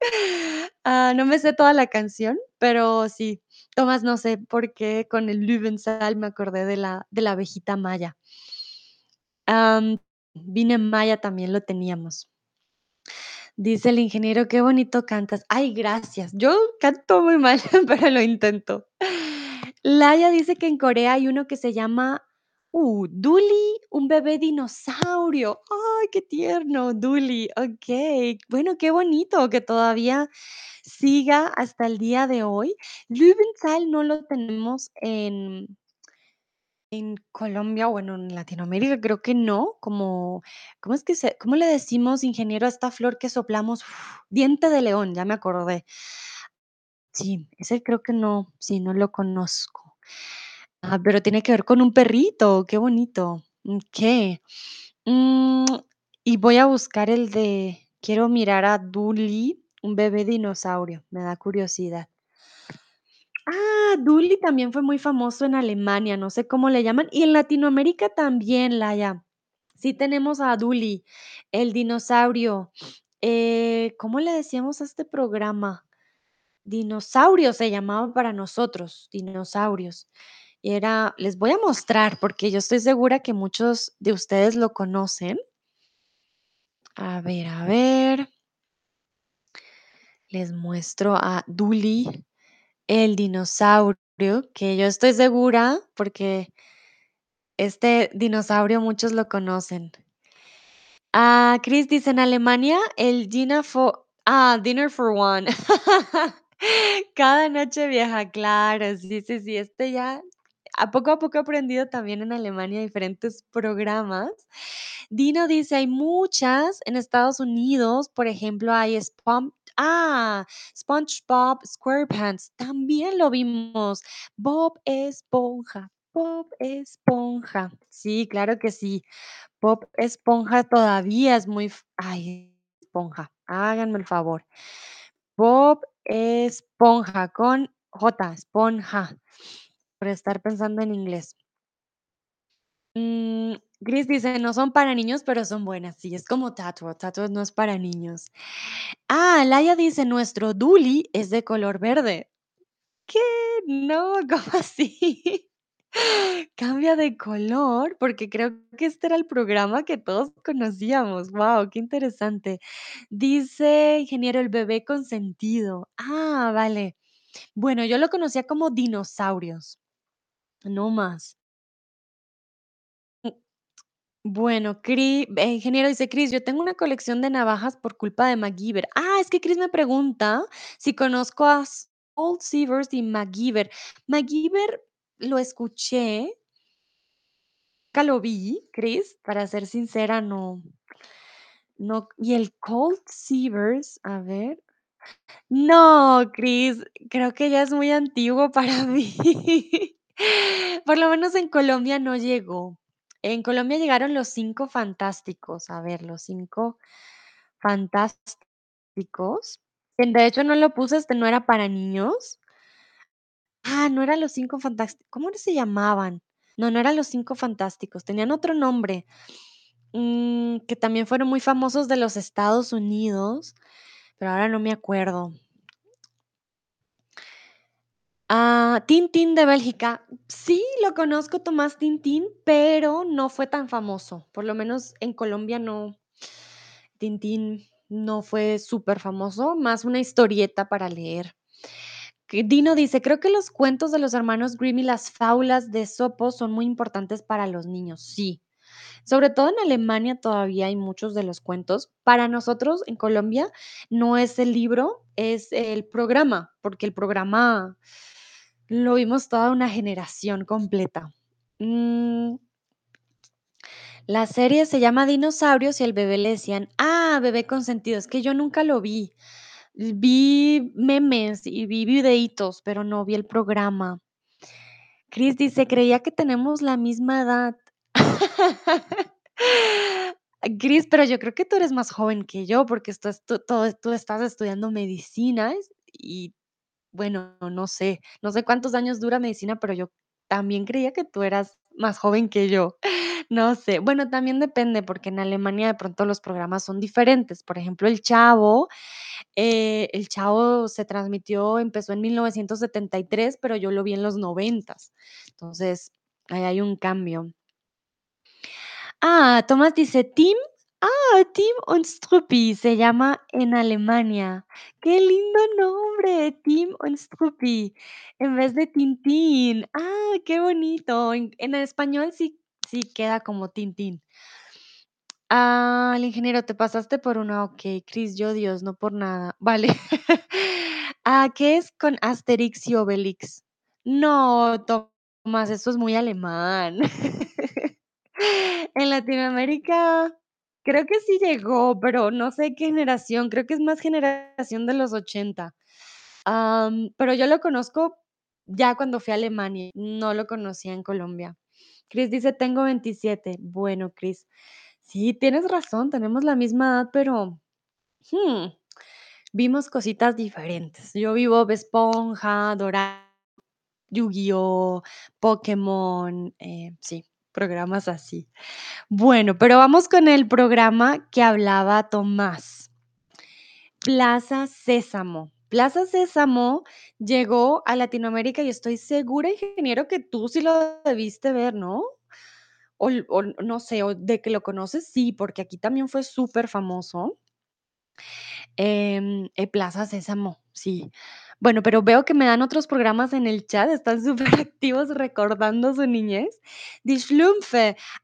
Ah, no me sé toda la canción, pero sí. Tomás, no sé por qué con el Löwenzahn me acordé de la de la abejita Maya. Biene Maya también lo teníamos. Dice el ingeniero: "Qué bonito cantas". Ay, gracias. Yo canto muy mal, pero lo intento. Laia dice que en Corea hay uno que se llama, uh, Dully, un bebé dinosaurio. Ay, qué tierno, Dully. Okey. Bueno, qué bonito que todavía siga hasta el día de hoy. Löwenzahn no lo tenemos en en Colombia, bueno, en Latinoamérica creo que no, como, ¿cómo es que se cómo le decimos, ingeniero, a esta flor que soplamos? Diente de león, ya me acordé. Sí, ese creo que no, sí, no lo conozco. Ah, pero tiene que ver con un perrito, qué bonito. Mm, y voy a buscar el de quiero mirar a Dully, un bebé dinosaurio, me da curiosidad. Ah, Dully también fue muy famoso en Alemania, no sé cómo le llaman, y en Latinoamérica también, Laia. Sí tenemos a Dully, el dinosaurio. Eh, ¿cómo le decíamos a este programa? Dinosaurio se llamaba para nosotros, Dinosaurios. Y era les voy a mostrar, porque yo estoy segura que muchos de ustedes lo conocen. A ver, a ver. Les muestro a Dully, el dinosaurio. Que yo estoy segura, porque este dinosaurio muchos lo conocen. Ah, Chris dice: "En Alemania, el Dinner for ah, Dinner for One". Cada noche viaja, claro, sí, sí, sí, este ya a poco a poco he aprendido también en Alemania diferentes programas. Dino dice: "Hay muchas en Estados Unidos, por ejemplo, hay Spon ah, SpongeBob SquarePants, también lo vimos. Bob Esponja, Bob Esponja". Sí, claro que sí. Bob Esponja todavía es muy ay, esponja, háganme el favor. Bob Esponja con J, esponja, por estar pensando en inglés. Mm, dice: "No son para niños, pero son buenas". Sí, es como Tattle, Tattle no es para niños. Ah, Laia dice: "Nuestro Dully es de color verde". ¿Qué? No, ¿cómo así? ¿Cambia de color? Porque creo que este era el programa que todos conocíamos. Guau, qué interesante. Dice ingeniero: "El bebé consentido". Ah, vale. Bueno, yo lo conocía como dinosaurios, no más. Bueno, eh, ingeniero dice: "Cris, yo tengo una colección de navajas por culpa de MacGyver". Ah, es que Cris me pregunta si conozco a Soul Seavers y MacGyver. MacGyver lo escuché nunca lo vi, Cris, para ser sincera, no no y el Colt Seavers, a ver. No, Cris, creo que ya es muy antiguo para mí. Por lo menos en Colombia no llegó. En Colombia llegaron Los 5 Fantásticos. A ver, Los 5 Fantásticos. De hecho, no lo puse, este no era para niños. Ah, no eran Los 5 Fantásti ¿cómo se llamaban? No, no eran Los 5 Fantásticos, tenían otro nombre, mm, que también fueron muy famosos de los Estados Unidos, pero ahora no me acuerdo. Ah, Tintín de Bélgica. Sí, lo conozco, Tomás Tintín, pero no fue tan famoso. Por lo menos en Colombia no Tintín no fue superfamoso, más una historieta para leer. Dino dice: "Creo que los cuentos de los hermanos Grimm y las fábulas de Esopo son muy importantes para los niños". Sí, sobre todo en Alemania todavía hay muchos de los cuentos. Para nosotros en Colombia no es el libro, es el programa, porque el programa lo vimos toda una generación completa. Mm. La serie se llama Dinosaurios y al bebé le decían ah, Bebé Consentido, es que yo nunca lo vi. Vi memes y vi videitos, pero no vi el programa. Cris dice: "Creía que tenemos la misma edad". Cris, pero yo creo que tú eres más joven que yo, porque tú todo tú estás estudiando medicina y, bueno, no sé, no sé cuántos años dura medicina, pero yo también creía que tú eras más joven que yo. No sé, bueno, también depende, porque en Alemania de pronto los programas son diferentes. Por ejemplo, El Chavo, eh, El Chavo se transmitió empezó en 1973, pero yo lo vi en los noventas. Entonces, ahí hay un cambio. Ah, Tomás dice: "Tim, ah, Tim und Struppi se llama en Alemania". Qué lindo nombre, Tim und Struppi, en vez de Tintín. Ah, qué bonito. En español sí sí queda como Tintín. Ah, el ingeniero, te pasaste por una okey, Cris, yo Dios, no por nada. Vale. Ah, ¿qué es con Asterix y Obelix? No, Tomás, eso es muy alemán. En Latinoamérica creo que sí llegó, pero no sé qué generación, creo que es más generación de los 80. Am, pero yo lo conozco ya cuando fui a Alemania, no lo conocía en Colombia. Cris dice: "Tengo 27". Bueno, Cris, sí, tienes razón, tenemos la misma edad, pero, mm, vimos cositas diferentes. Yo vi Bob Esponja, Dora Yu-Gi-Oh, Pokémon, eh, sí, programas así. Bueno, pero vamos con el programa que hablaba Tomás. Plaza Sésamo. Plaza Sésamo llegó a Latinoamérica y estoy segura, ingeniero, que tú sí lo debiste ver, ¿no? O no sé, o de que lo conoces, sí, porque aquí también fue superfamoso. Em, eh, Plaza Sésamo, sí. Bueno, pero veo que me dan otros programas en el chat, están superactivos recordando su niñez. Die.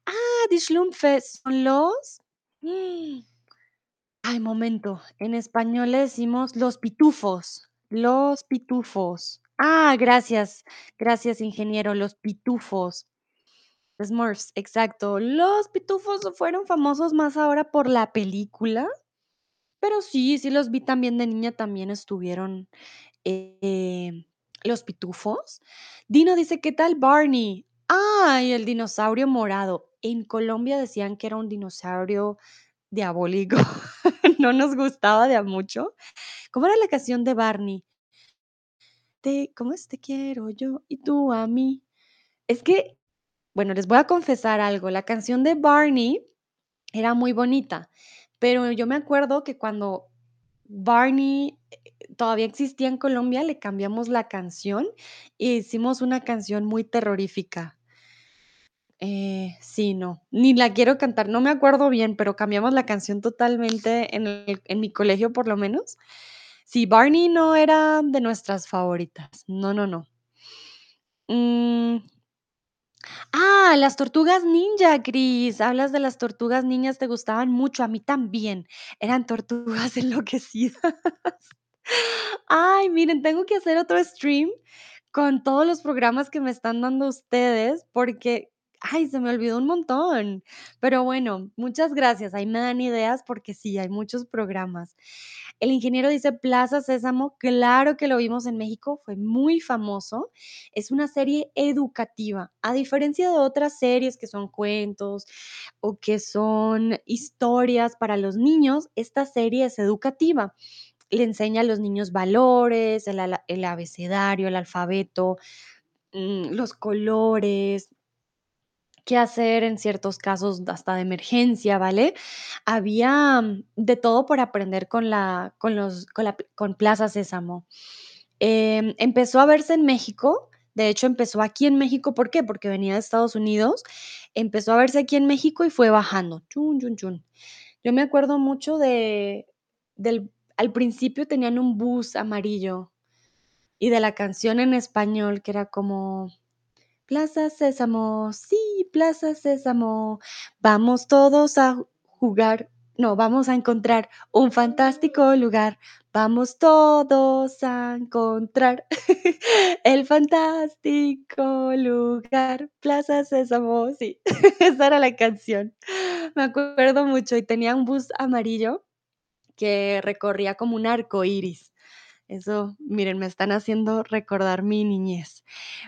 Ah, Die ¿son los? Mm, ay, momento, en español le decimos los pitufos, los pitufos. Ah, gracias, gracias, ingeniero, los pitufos. Smurfs, exacto. Los pitufos fueron famosos más ahora por la película, pero sí, sí los vi también de niña, también estuvieron eh, los pitufos. Dino dice, ¿qué tal Barney? Ay, el dinosaurio morado. En Colombia decían que era un dinosaurio diabólico. no nos gustaba de a mucho. ¿Cómo era la canción de Barney? Te, ¿Cómo es? Te quiero yo y tú a mí. Es que, bueno, les voy a confesar algo. La canción de Barney era muy bonita, pero yo me acuerdo que cuando Barney eh, todavía existía en Colombia, le cambiamos la canción e hicimos una canción muy terrorífica. Eh, sí, no, ni la quiero cantar, no me acuerdo bien, pero cambiamos la canción totalmente en el en mi colegio, por lo menos. Sí, Barney no era de nuestras favoritas. No, no, no. Mm, ah, las tortugas ninja, Cris. Hablas de las tortugas niñas, te gustaban mucho, a mí también. Eran tortugas enloquecidas. Ay, miren, tengo que hacer otro stream con todos los programas que me están dando ustedes, porque, ay, se me olvidó un montón. Pero bueno, muchas gracias. Ahí me dan ideas porque sí, hay muchos programas. El ingeniero dice Plaza Sésamo, claro que lo vimos en México, fue muy famoso. Es una serie educativa, a diferencia de otras series que son cuentos o que son historias para los niños, esta serie es educativa le enseña a los niños valores, el, el abecedario, el alfabeto, mm, los colores, qué hacer en ciertos casos hasta de emergencia, ¿vale? Había mm, de todo por aprender con la, con los, con la, con Plaza Sésamo. Em, empezó a verse en México, de hecho empezó aquí en México, ¿por qué? Porque venía de Estados Unidos, empezó a verse aquí en México y fue bajando, chun, chun, chun. Yo me acuerdo mucho de del al principio tenían un bus amarillo y de la canción en español que era como Plaza Sésamo, sí, Plaza Sésamo, vamos todos a ju jugar, no, vamos a encontrar un fantástico lugar, vamos todos a encontrar el fantástico lugar, Plaza Sésamo, sí, esa era la canción. Me acuerdo mucho y tenía un bus amarillo que recorría como un arco iris. Eso, miren, me están haciendo recordar mi niñez.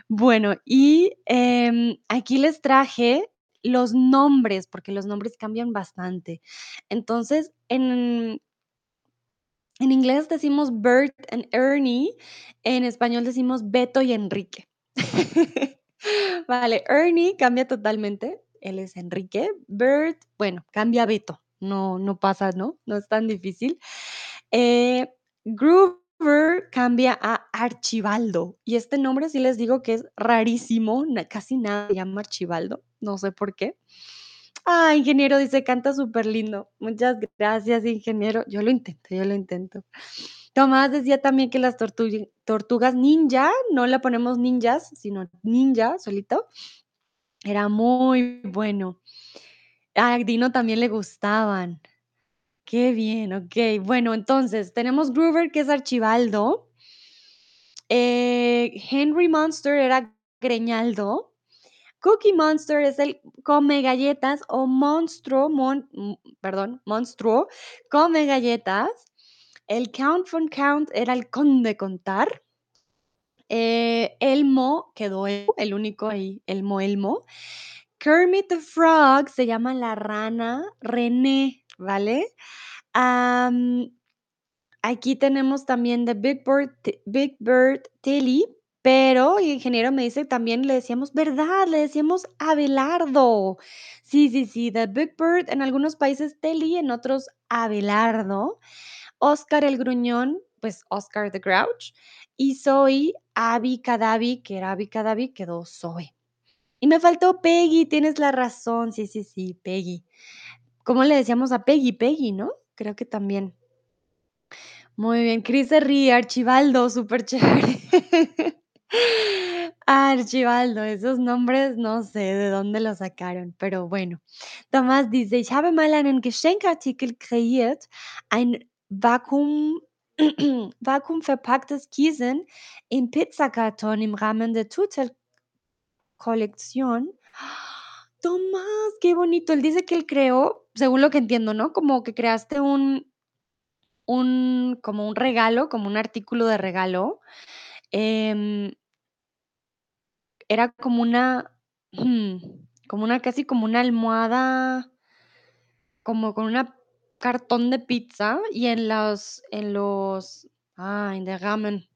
Bueno, y em, aquí les traje los nombres, porque los nombres cambian bastante. Entonces, en, en inglés decimos Bert and Ernie, en español decimos Beto y Enrique. Vale, Ernie cambia totalmente, él es Enrique. Bert, bueno, cambia Beto, no, no pasa, ¿no? No es tan difícil. Eh, Cambia a Archibaldo. Y este nombre sí les digo que es rarísimo, casi nada se llama Archibaldo, no sé por qué. Ah, ingeniero dice, canta súper lindo. Muchas gracias, ingeniero. Yo lo intento, yo lo intento. Tomás decía también que las tortu- tortugas ninja, no le ponemos ninjas, sino ninja solito, era muy bueno. A Dino también le gustaban. Qué bien, okey. Bueno, entonces, tenemos Groover, que es Archibaldo. Eh, Henry Monster era Greñaldo. Cookie Monster es el come galletas o monstruo, mon perdón, monstruo come galletas. El Count von Count era el conde contar. Eh, Elmo quedó el el único ahí, Elmo, Elmo. Kermit the Frog se llama la rana René, ¿vale? Aquí tenemos también The Big Bird, Big Bird Tilly, pero el ingeniero me dice también le decíamos, ¿verdad? Le decíamos Abelardo. Sí, sí, sí, The Big Bird en algunos países Telly, en otros Abelardo. Oscar el Gruñón, pues Oscar the Grouch. Y Zoe, Abby Cadavi, que era Abby Cadavi, quedó Zoe. Y me faltó Peggy, tienes la razón. Sí, sí, sí, Peggy. ¿Cómo le decíamos a Peggy? Peggy, ¿no? Creo que también. Muy bien, Chris se ríe, Archibaldo, súper chévere. Archibaldo, esos nombres no sé de dónde los sacaron, pero bueno. Tomás dice: „Ich habe mal einen Geschenkartikel kreiert, ein Vakuum vakuumverpacktes Kissen im Pizzakarton im Rahmen der Turtle-Kollektion.“ Tomás, qué bonito. Él dice que él creó, según lo que entiendo, ¿no? Como que creaste un un como un regalo, como un artículo de regalo, em era como una, como una casi como una almohada como con una cartón de pizza y en los en los ay, derramen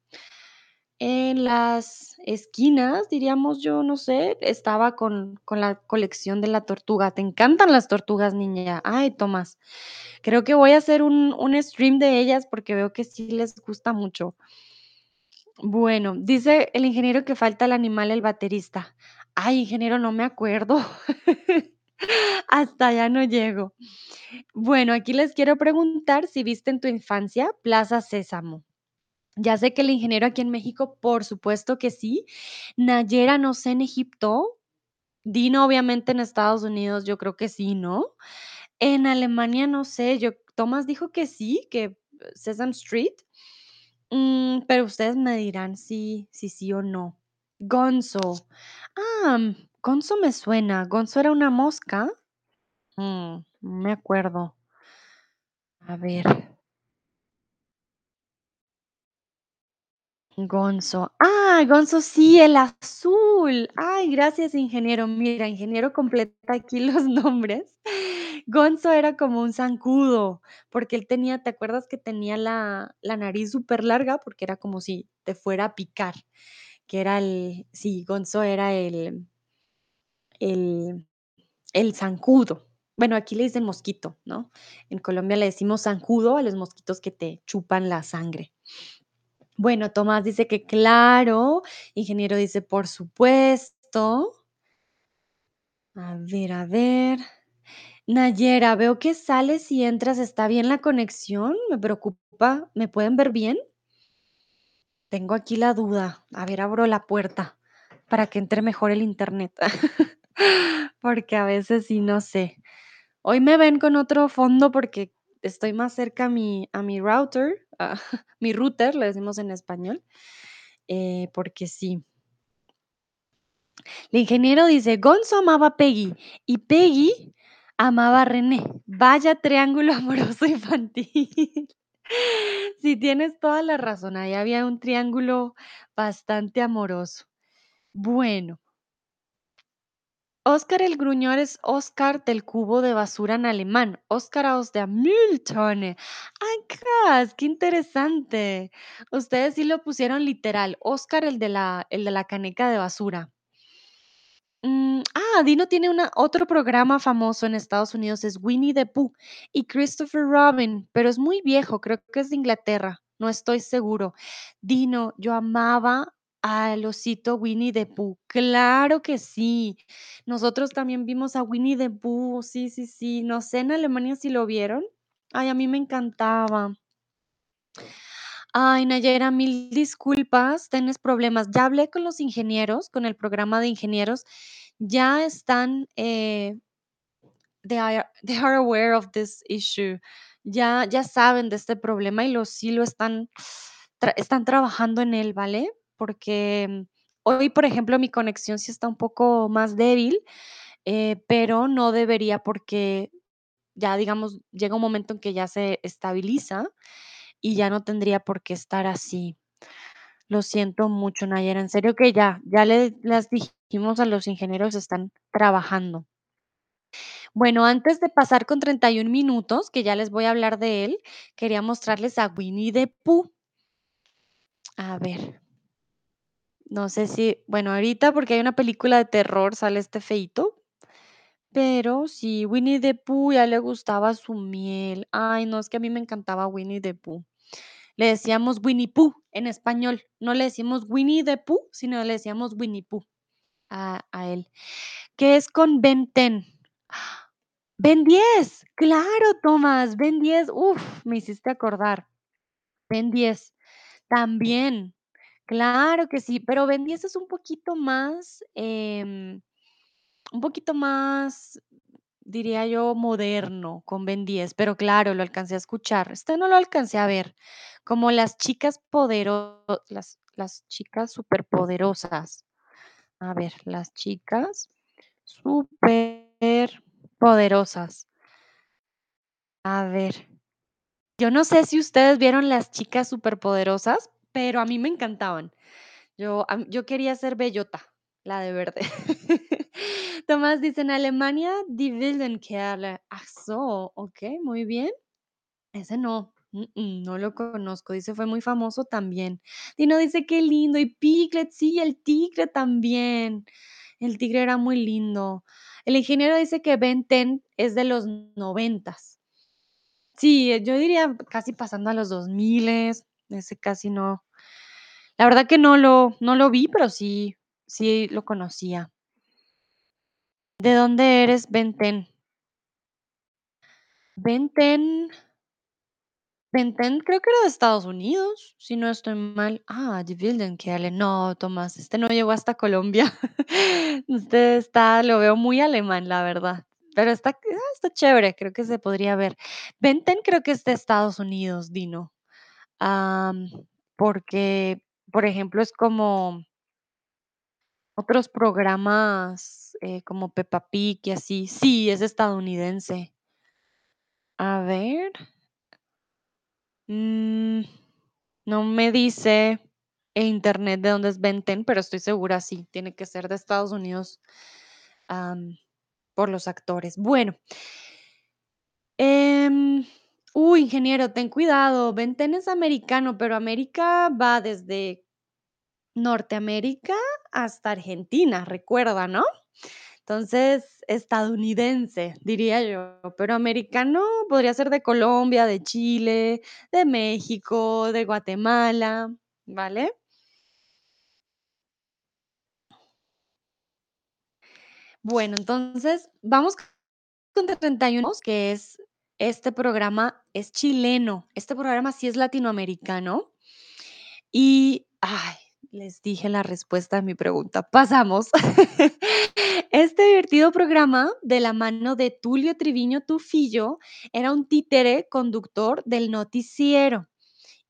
en las esquinas, diríamos yo, no sé, estaba con con la colección de la tortuga. ¿Te encantan las tortugas ninja? Ay, Tomás, creo que voy a hacer un un stream de ellas porque veo que sí les gusta mucho. Bueno, dice el ingeniero que falta el animal, el baterista. Ay, ingeniero, no me acuerdo. Hasta allá no llego. Bueno, aquí les quiero preguntar si viste en tu infancia Plaza Sésamo. Ya sé que el ingeniero aquí en México, por supuesto que sí. Nayera, no sé en Egipto. Dino, obviamente en Estados Unidos, yo creo que sí, ¿no? En Alemania, no sé, yo Tomás dijo que sí, que Sesame Street. Mm, pero ustedes me dirán si si sí o no. Gonzo. Ah, Gonzo me suena, ¿Gonzo era una mosca? Mm, me acuerdo. A ver. Gonzo. ¡Ah! Gonzo, sí, el azul. Ay, gracias, ingeniero. Mira, ingeniero completa aquí los nombres. Gonzo era como un zancudo, porque él tenía, ¿te acuerdas que tenía la la nariz superlarga? Porque era como si te fuera a picar, que era el sí, Gonzo era el el el zancudo. Bueno, aquí le dicen mosquito, ¿no? En Colombia le decimos zancudo a los mosquitos que te chupan la sangre. Bueno, Tomás dice que claro, ingeniero dice: "Por supuesto". A ver, a ver. Nayera, veo que sales y entras, ¿está bien la conexión? Me preocupa, ¿me pueden ver bien? Tengo aquí la duda. A ver, abro la puerta para que entre mejor el Internet, porque a veces sí, no sé. Hoy me ven con otro fondo porque estoy más cerca a mi a mi router, mi router, le decimos en español, eh, porque sí. El ingeniero dice: "Gonzo amaba a Peggy y Peggy amaba a René. Vaya triángulo amoroso infantil". Sí, tienes toda la razón, ahí había un triángulo bastante amoroso. Bueno. Óscar el gruñón es Óscar del cubo de basura en alemán. Óscar aus der Mülltonne. Ay, qué interesante. Ustedes sí lo pusieron literal, Óscar el de la el de la caneca de basura. Mm, ah, Dino tiene una otro programa famoso en Estados Unidos, es Winnie the Pooh y Christopher Robin, pero es muy viejo, creo que es de Inglaterra, no estoy seguro. Dino, yo amaba al osito Winnie the Pooh. Claro que sí. Nosotros también vimos a Winnie the Pooh, sí, sí, sí. No sé en Alemania si lo vieron. Ay, a mí me encantaba. Ay, Nayera, mil disculpas, tienes problemas. Ya hablé con los ingenieros, con el programa de ingenieros, ya están, eh they are they are aware of this issue. Ya ya saben de este problema y lo sí lo están están trabajando en él, ¿vale? Porque hoy, por ejemplo, mi conexión sí está un poco más débil, eh, pero no debería porque ya, digamos, llega un momento en que ya se estabiliza y ya no tendría por qué estar así. Lo siento mucho, Nayera, en serio que ya ya le les dijimos a los ingenieros, están trabajando. Bueno, antes de pasar con 31 minutos, que ya les voy a hablar de él, quería mostrarles a Winnie the Pooh. A ver. No sé si bueno, ahorita porque hay una película de terror, sale este feíto, pero sí, Winnie the Pooh, y a él le gustaba su miel. Ay, no, es que a mí me encantaba Winnie the Pooh. Le decíamos Winnie Pooh en español, no le decimos Winnie the Pooh, sino le decíamos Winnie Pooh a él. ¿Qué es con Ben 10? Ben 10, claro, Tomás, Ben 10, uf, me hiciste acordar. Ben 10, también, claro que sí, pero 10 es un poquito más, em, un poquito más, diría yo, moderno con Ben 10, pero claro, lo alcancé a escuchar. Este no lo alcancé a ver, como las chicas podero las las chicas superpoderosas. A ver, las chicas superpoderosas. A ver. Yo no sé si ustedes vieron Las chicas superpoderosas, pero a mí me encantaban. Yo, yo quería ser Bellota, la de verde. Tomás dice: "En Alemania, die wilden Kerle". Ach so, okey, muy bien. Ese no, mm, mm, no lo conozco, dice: "Fue muy famoso también". Dino dice: "Qué lindo". Y Piglet, sí, el tigre también. El tigre era muy lindo. El ingeniero dice que Ben 10 es de los noventas. Sí, yo diría casi pasando a los 2000, ese casi no. La verdad que no lo no lo vi, pero sí sí lo conocía. ¿De dónde eres, Ben 10? Ben 10 Ben 10 creo que era de Estados Unidos, si no estoy mal. Ah, Die wilden Kerle. No, Tomás, este no llegó hasta Colombia. Usted está lo veo muy alemán, la verdad, pero está ah, está chévere, creo que se podría ver. Ben 10 creo que es de Estados Unidos, Dino. Porque, por ejemplo, es como otros programas, eh, como Peppa Pig y así. Sí, es estadounidense. A ver. Mm, no me dice en internet de dónde es Ben 10, pero estoy segura, sí, tiene que ser de Estados Unidos, por los actores. Bueno. Em, uy, ingeniero, ten cuidado, 10 es americano, pero América va desde Norteamérica hasta Argentina, recuerda, ¿no? Entonces, estadounidense, diría yo, pero americano podría ser de Colombia, de Chile, de México, de Guatemala, ¿vale? Bueno, entonces, vamos con de 31, que es este programa es chileno. Este programa sí es latinoamericano. Y, ay, les dije la respuesta a mi pregunta. Pasamos. Este divertido programa, de la mano de Tulio Triviño Tufillo, era un títere conductor del noticiero,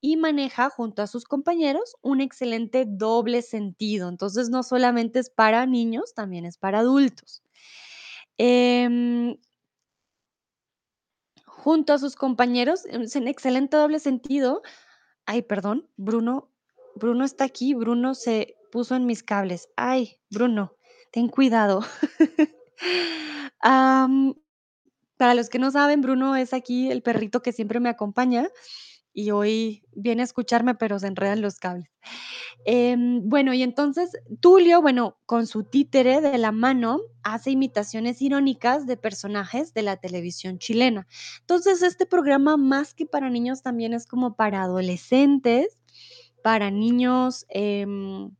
y maneja, junto a sus compañeros, un excelente doble sentido. Entonces, no solamente es para niños, también es para adultos. Em junto a sus compañeros, es un excelente doble sentido. Ay, perdón, Bruno Bruno está aquí, Bruno se puso en mis cables. Ay, Bruno, ten cuidado. Para los que no saben, Bruno es aquí el perrito que siempre me acompaña, y hoy viene a escucharme, pero se enreda en los cables. Em, bueno, y entonces Tulio, bueno, con su títere de la mano, hace imitaciones irónicas de personajes de la televisión chilena. Entonces, este programa, más que para niños, también es como para adolescentes, para niños, em,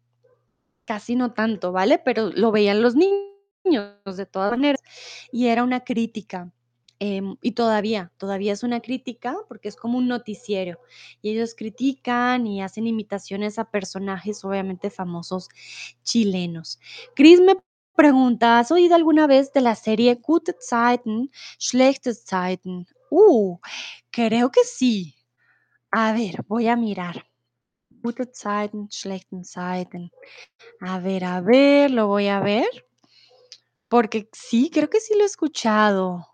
casi no tanto, ¿vale? Pero lo veían los niños de todas maneras, y era una crítica, em, y todavía todavía es una crítica, porque es como un noticiero, y ellos critican y hacen imitaciones a personajes, obviamente, famosos chilenos. Chris me pregunta: "¿Has oído alguna vez de la serie Gute Zeiten, schlechte Zeiten?". Uh, creo que sí. A ver, voy a mirar. Gute Zeiten, schlechten Zeiten. A ver, a ver, lo voy a ver. Porque sí, creo que sí lo he escuchado.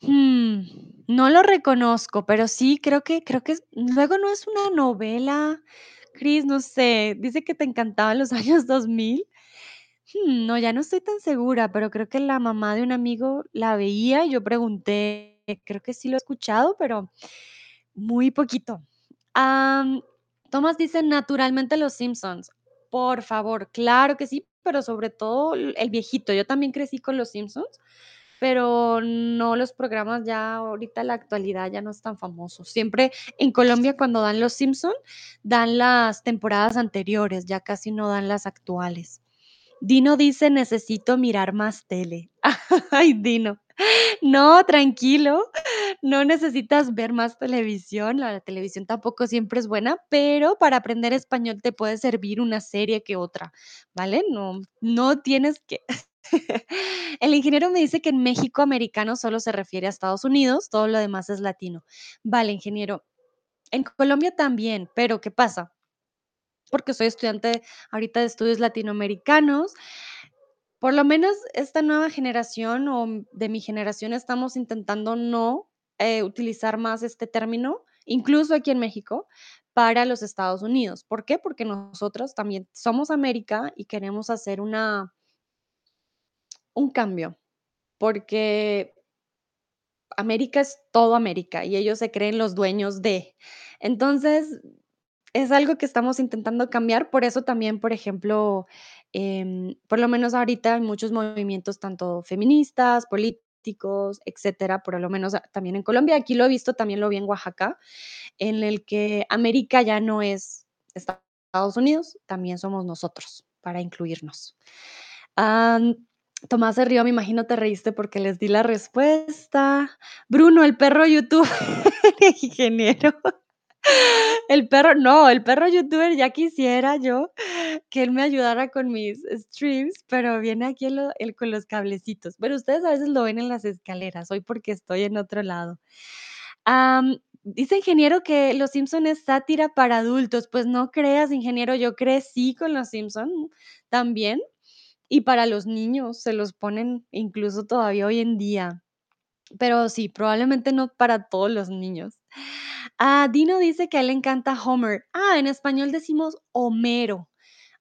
Mm, no lo reconozco, pero sí, creo que creo que luego, ¿no es una novela? Chris, no sé, dice que te encantaban los años 2000. Mm, no, ya no estoy tan segura, pero creo que la mamá de un amigo la veía, y yo pregunté, creo que sí lo he escuchado, pero muy poquito. Am, Tomás dice: "Naturalmente, Los Simpsons". Por favor, claro que sí, pero sobre todo el viejito. Yo también crecí con Los Simpsons, pero no los programas ya ahorita la actualidad ya no es tan famoso. Siempre en Colombia, cuando dan Los Simpson, dan las temporadas anteriores, ya casi no dan las actuales. Dino dice: "Necesito mirar más tele". Ay, Dino. No, tranquilo. No necesitas ver más televisión, la televisión tampoco siempre es buena, pero para aprender español te puede servir una serie que otra, ¿vale? No no tienes que El ingeniero me dice que en México americano solo se refiere a Estados Unidos, todo lo demás es latino. Vale, ingeniero. En Colombia también, pero ¿qué pasa? Porque soy estudiante ahorita de estudios latinoamericanos, por lo menos esta nueva generación, o de mi generación, estamos intentando no, eh, utilizar más este término, incluso aquí en México, para los Estados Unidos, ¿por qué? Porque nosotros también somos América y queremos hacer una un cambio, porque América es todo América y ellos se creen los dueños de. Entonces, es algo que estamos intentando cambiar, por eso también, por ejemplo, em, por lo menos ahorita hay muchos movimientos, tanto feministas, políticos, etcétera, por lo menos, también en Colombia, aquí lo he visto, también lo vi en Oaxaca, en el que América ya no es Estados Unidos, también somos nosotros, para incluirnos. Tomás se me imagino te reíste porque les di la respuesta. Bruno, el perro youtuber, ingeniero. El perro no, el perro youtuber ya quisiera yo que él me ayudara con mis streams, pero viene aquí el con los cablecitos. Pero ustedes a veces lo ven en las escaleras, hoy porque estoy en otro lado. Dice ingeniero que Los Simpson es sátira para adultos. Pues no creas, ingeniero, yo crecí con Los Simpson también, y para los niños se los ponen incluso todavía hoy en día. Pero sí, probablemente no para todos los niños. Ah, Dino dice que a él le encanta Homer. Ah, en español decimos Homero,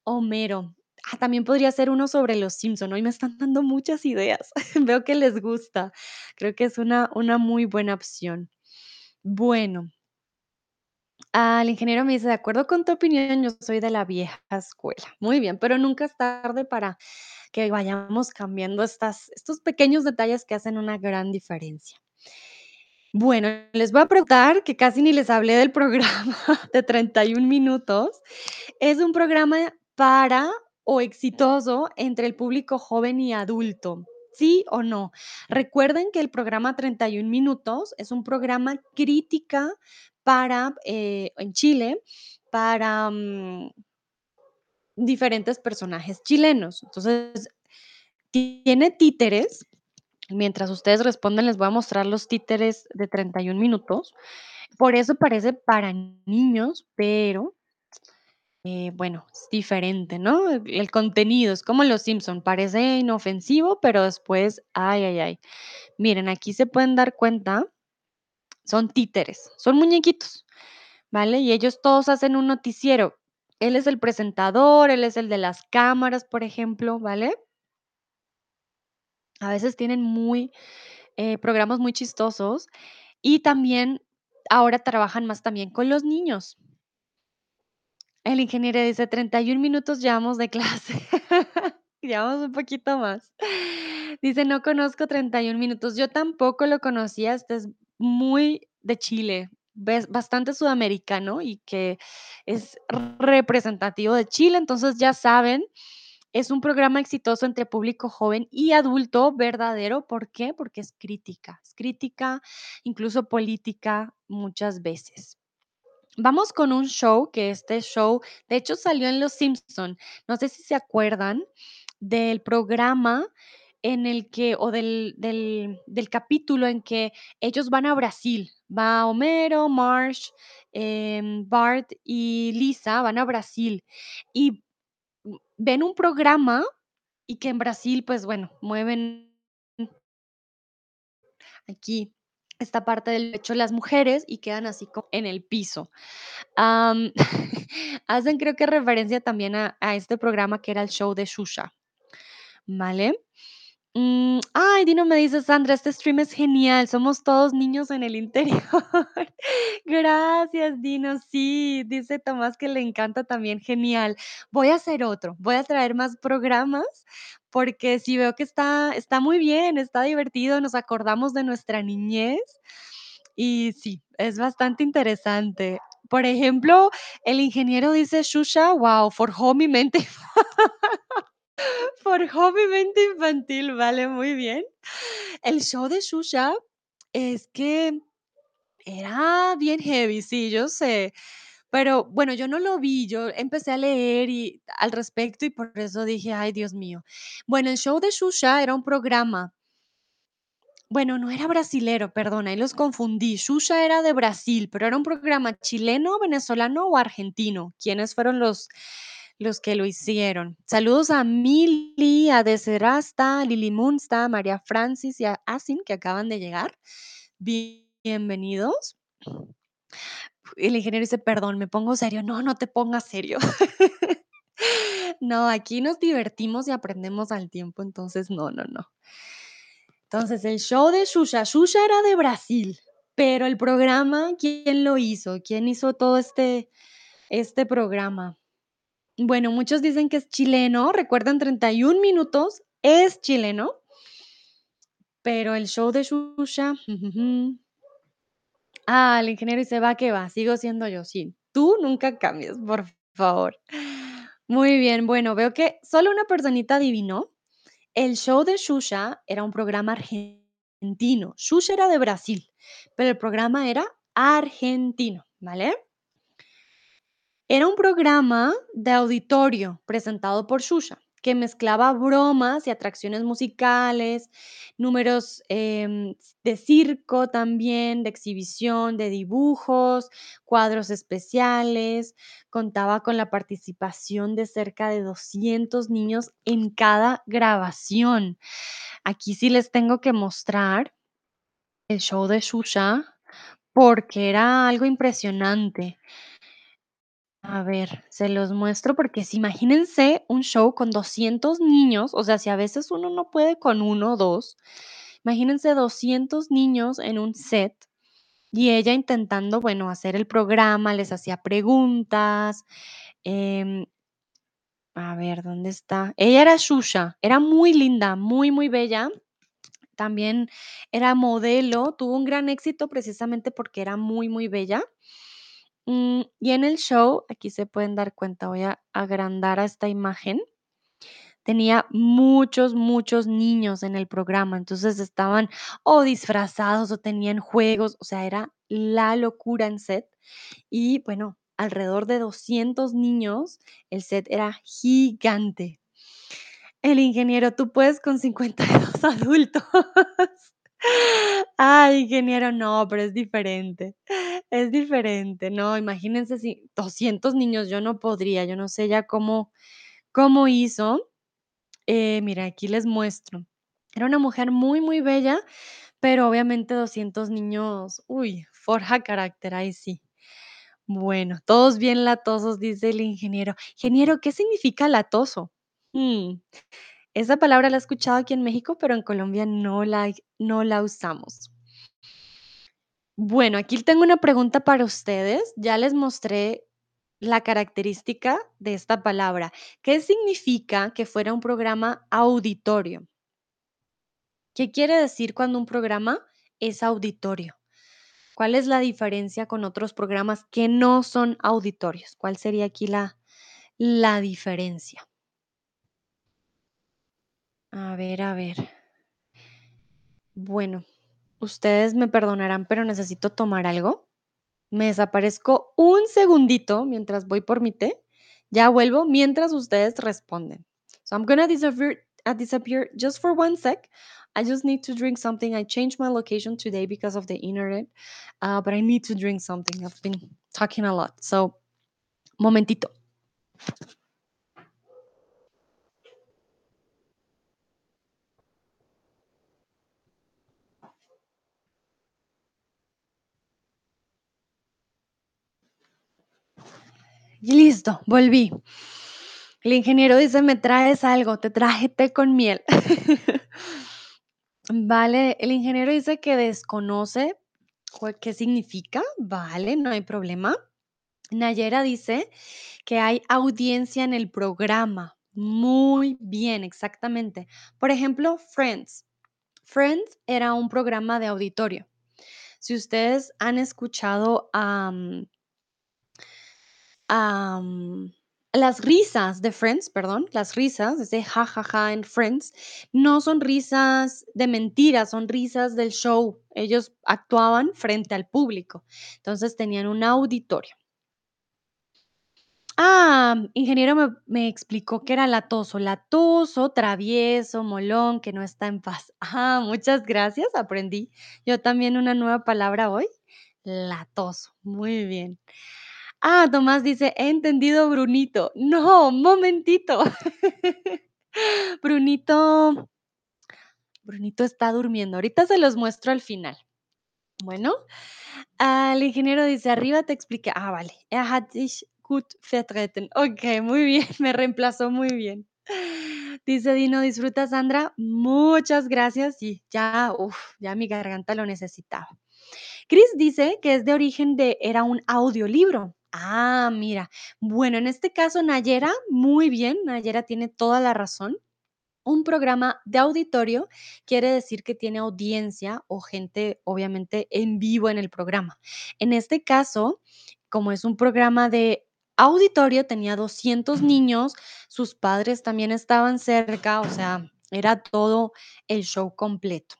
Homero. Ah, también podría ser uno sobre los Simpson. Hoy me están dando muchas ideas. Veo que les gusta. Creo que es una una muy buena opción. Bueno. Ah, el ingeniero me dice: "De acuerdo con tu opinión, yo soy de la vieja escuela". Muy bien, pero nunca es tarde para que vayamos cambiando estas estos pequeños detalles que hacen una gran diferencia. Bueno, les voy a preguntar, que casi ni les hablé del programa de 31 minutos. Es un programa para o exitoso entre el público joven y adulto, ¿sí o no? Recuerden que el programa 31 minutos es un programa crítica para, eh, en Chile, para, mm diferentes personajes chilenos. Entonces, tiene títeres. Mientras ustedes responden, les voy a mostrar los títeres de 31 minutos. Por eso parece para niños, pero eh, bueno, es diferente, ¿no? El contenido es como Los Simpson, parece inofensivo, pero después, ay, ay, ay. Miren, aquí se pueden dar cuenta, son títeres, son muñequitos, ¿vale? Y ellos todos hacen un noticiero. Él es el presentador, él es el de las cámaras, por ejemplo, ¿vale? A veces tienen muy, eh, programas muy chistosos y también ahora trabajan más también con los niños. El ingeniero dice: "31 minutos llevamos de clase". Llevamos un poquito más. Dice: "No conozco 31 minutos". Yo tampoco lo conocía, este es muy de Chile, bastante sudamericano y que es representativo de Chile. Entonces, ya saben, es un programa exitoso entre público joven y adulto verdadero, ¿por qué? Porque es crítica, es crítica, incluso política, muchas veces. Vamos con un show, que este show, de hecho, salió en Los Simpson. No sé si se acuerdan del programa en el que o del del del capítulo en que ellos van a Brasil. Va Homero, Marge, em, Bart y Lisa van a Brasil, y, ven un programa y que en Brasil, pues, bueno, mueven aquí, esta parte del pecho las mujeres y quedan así como en el piso. Hacen creo que referencia también a a este programa que era el show de Xuxa, ¿vale? Mm, ay, Dino me dice: "Sandra, este stream es genial, somos todos niños en el interior". Gracias, Dino. Sí, dice Tomás que le encanta también, genial. Voy a hacer otro, voy a traer más programas, porque sí veo que está está muy bien, está divertido, nos acordamos de nuestra niñez y sí, es bastante interesante. Por ejemplo, el ingeniero dice: "Xuxa, guau, forjó mi mente". Forjó mi mente infantil, vale, muy bien. El show de Xuxa Es que era bien heavy, sí, yo sé. Pero bueno, yo no lo vi, yo empecé a leer y al respecto y por eso dije: "Ay, Dios mío". Bueno, el show de Xuxa era un programa bueno, no era brasilero, perdón, ahí los confundí. Xuxa era de Brasil, pero era un programa chileno, venezolano o argentino. ¿Quiénes fueron los los que lo hicieron? Saludos a Mili, a Desirasta, a Lili Munsta, María Francis y a Asin, que acaban de llegar. Bienvenidos. El ingeniero dice: "Perdón, me pongo serio". No, no te pongas serio. No, aquí nos divertimos y aprendemos al tiempo, entonces no, no, no. Entonces, el show de Xuxa, Xuxa era de Brasil, pero el programa, ¿quién lo hizo? ¿Quién hizo todo este este programa? Bueno, muchos dicen que es chileno, recuerdan 31 minutos, es chileno. Pero el show de jujujú. Ah, el ingeniero dice: "Va que va, sigo siendo yo". Sí, tú nunca cambies, por favor. Muy bien, bueno, veo que solo una personita adivinó. El show de Xuxa era un programa argentino. Xuxa era de Brasil, pero el programa era argentino, ¿vale? Era un programa de auditorio presentado por Xuxa, que mezclaba bromas y atracciones musicales, números, em, de circo también, de exhibición, de dibujos, cuadros especiales. Contaba con la participación de cerca de 200 niños en cada grabación. Aquí sí les tengo que mostrar el show de Xuxa, porque era algo impresionante. A ver, se los muestro porque sí, imagínense un show con 200 niños, o sea, si a veces uno no puede con 1 o 2, imagínense 200 niños en un set y ella intentando, bueno, hacer el programa, les hacía preguntas, em a ver, ¿dónde está? Ella era Xuxa, era muy linda, muy, muy bella. También era modelo, tuvo un gran éxito precisamente porque era muy, muy bella. Mm, y en el show, aquí se pueden dar cuenta, voy a agrandar a esta imagen. Tenía muchos, muchos niños en el programa, entonces estaban o disfrazados o tenían juegos, o sea, era la locura en set. Y bueno, alrededor de 200 niños, el set era gigante. El ingeniero, tú puedes con 52 adultos. Ay, ingeniero, no, pero es diferente, es diferente. No, imagínense si 200 niños, yo no podría, yo no sé ella cómo cómo hizo. Eh, mira, aquí les muestro. Era una mujer muy, muy bella, pero obviamente 200 niños, uy, forja carácter, ahí sí. Bueno, todos bien latosos, dice el ingeniero. Ingeniero, ¿qué significa latoso? Mm, esa palabra la he escuchado aquí en México, pero en Colombia no la usamos. Bueno, aquí tengo una pregunta para ustedes. Ya les mostré la característica de esta palabra. ¿Qué significa que fuera un programa auditorio? ¿Qué quiere decir cuando un programa es auditorio? ¿Cuál es la diferencia con otros programas que no son auditorios? ¿Cuál sería aquí la diferencia? A ver, a ver. Bueno, ustedes me perdonarán, pero necesito tomar algo. Me desaparezco un segundito mientras voy por mi té. Ya vuelvo mientras ustedes responden. So I'm gonna disappear uh, disappear just for one sec. I just need to drink something. I changed my location today because of the internet, uh, but I need to drink something. I've been talking a lot. So, momentito. Y listo, volví. El ingeniero dice: "¿Me traes algo?". Te traje té con miel. Vale, el ingeniero dice que desconoce qué significa. Vale, no hay problema. Nayera dice que hay audiencia en el programa. Muy bien, exactamente. Por ejemplo, Friends. Friends era un programa de auditorio. Si ustedes han escuchado, a, Las risas de Friends, perdón, las risas, ese ja, ja, ja en Friends, no son risas de mentiras, son risas del show. Ellos actuaban frente al público, entonces tenían un auditorio. Ah, ingeniero me me explicó que era latoso, latoso, travieso, molón, que no está en paz. Ah, muchas gracias, aprendí yo también una nueva palabra hoy, latoso, muy bien. Ah, Tomás dice: "He entendido Brunito". No, momentito. Brunito Brunito está durmiendo, ahorita se los muestro al final. Bueno, el ingeniero dice: "Arriba te expliqué". Ah, vale. Er hat dich gut vertreten. Okey, muy bien, me reemplazó muy bien. Dice Dino: "¿Disfrutas, Sandra?". Muchas gracias. Sí, ya, uf, ya mi garganta lo necesitaba. Chris dice que es de origen de era un audiolibro. Ah, mira. Bueno, en este caso, Nayera, muy bien, Nayera tiene toda la razón. Un programa de auditorio quiere decir que tiene audiencia o gente, obviamente, en vivo en el programa. En este caso, como es un programa de auditorio, tenía 200 niños, sus padres también estaban cerca, o sea, era todo el show completo.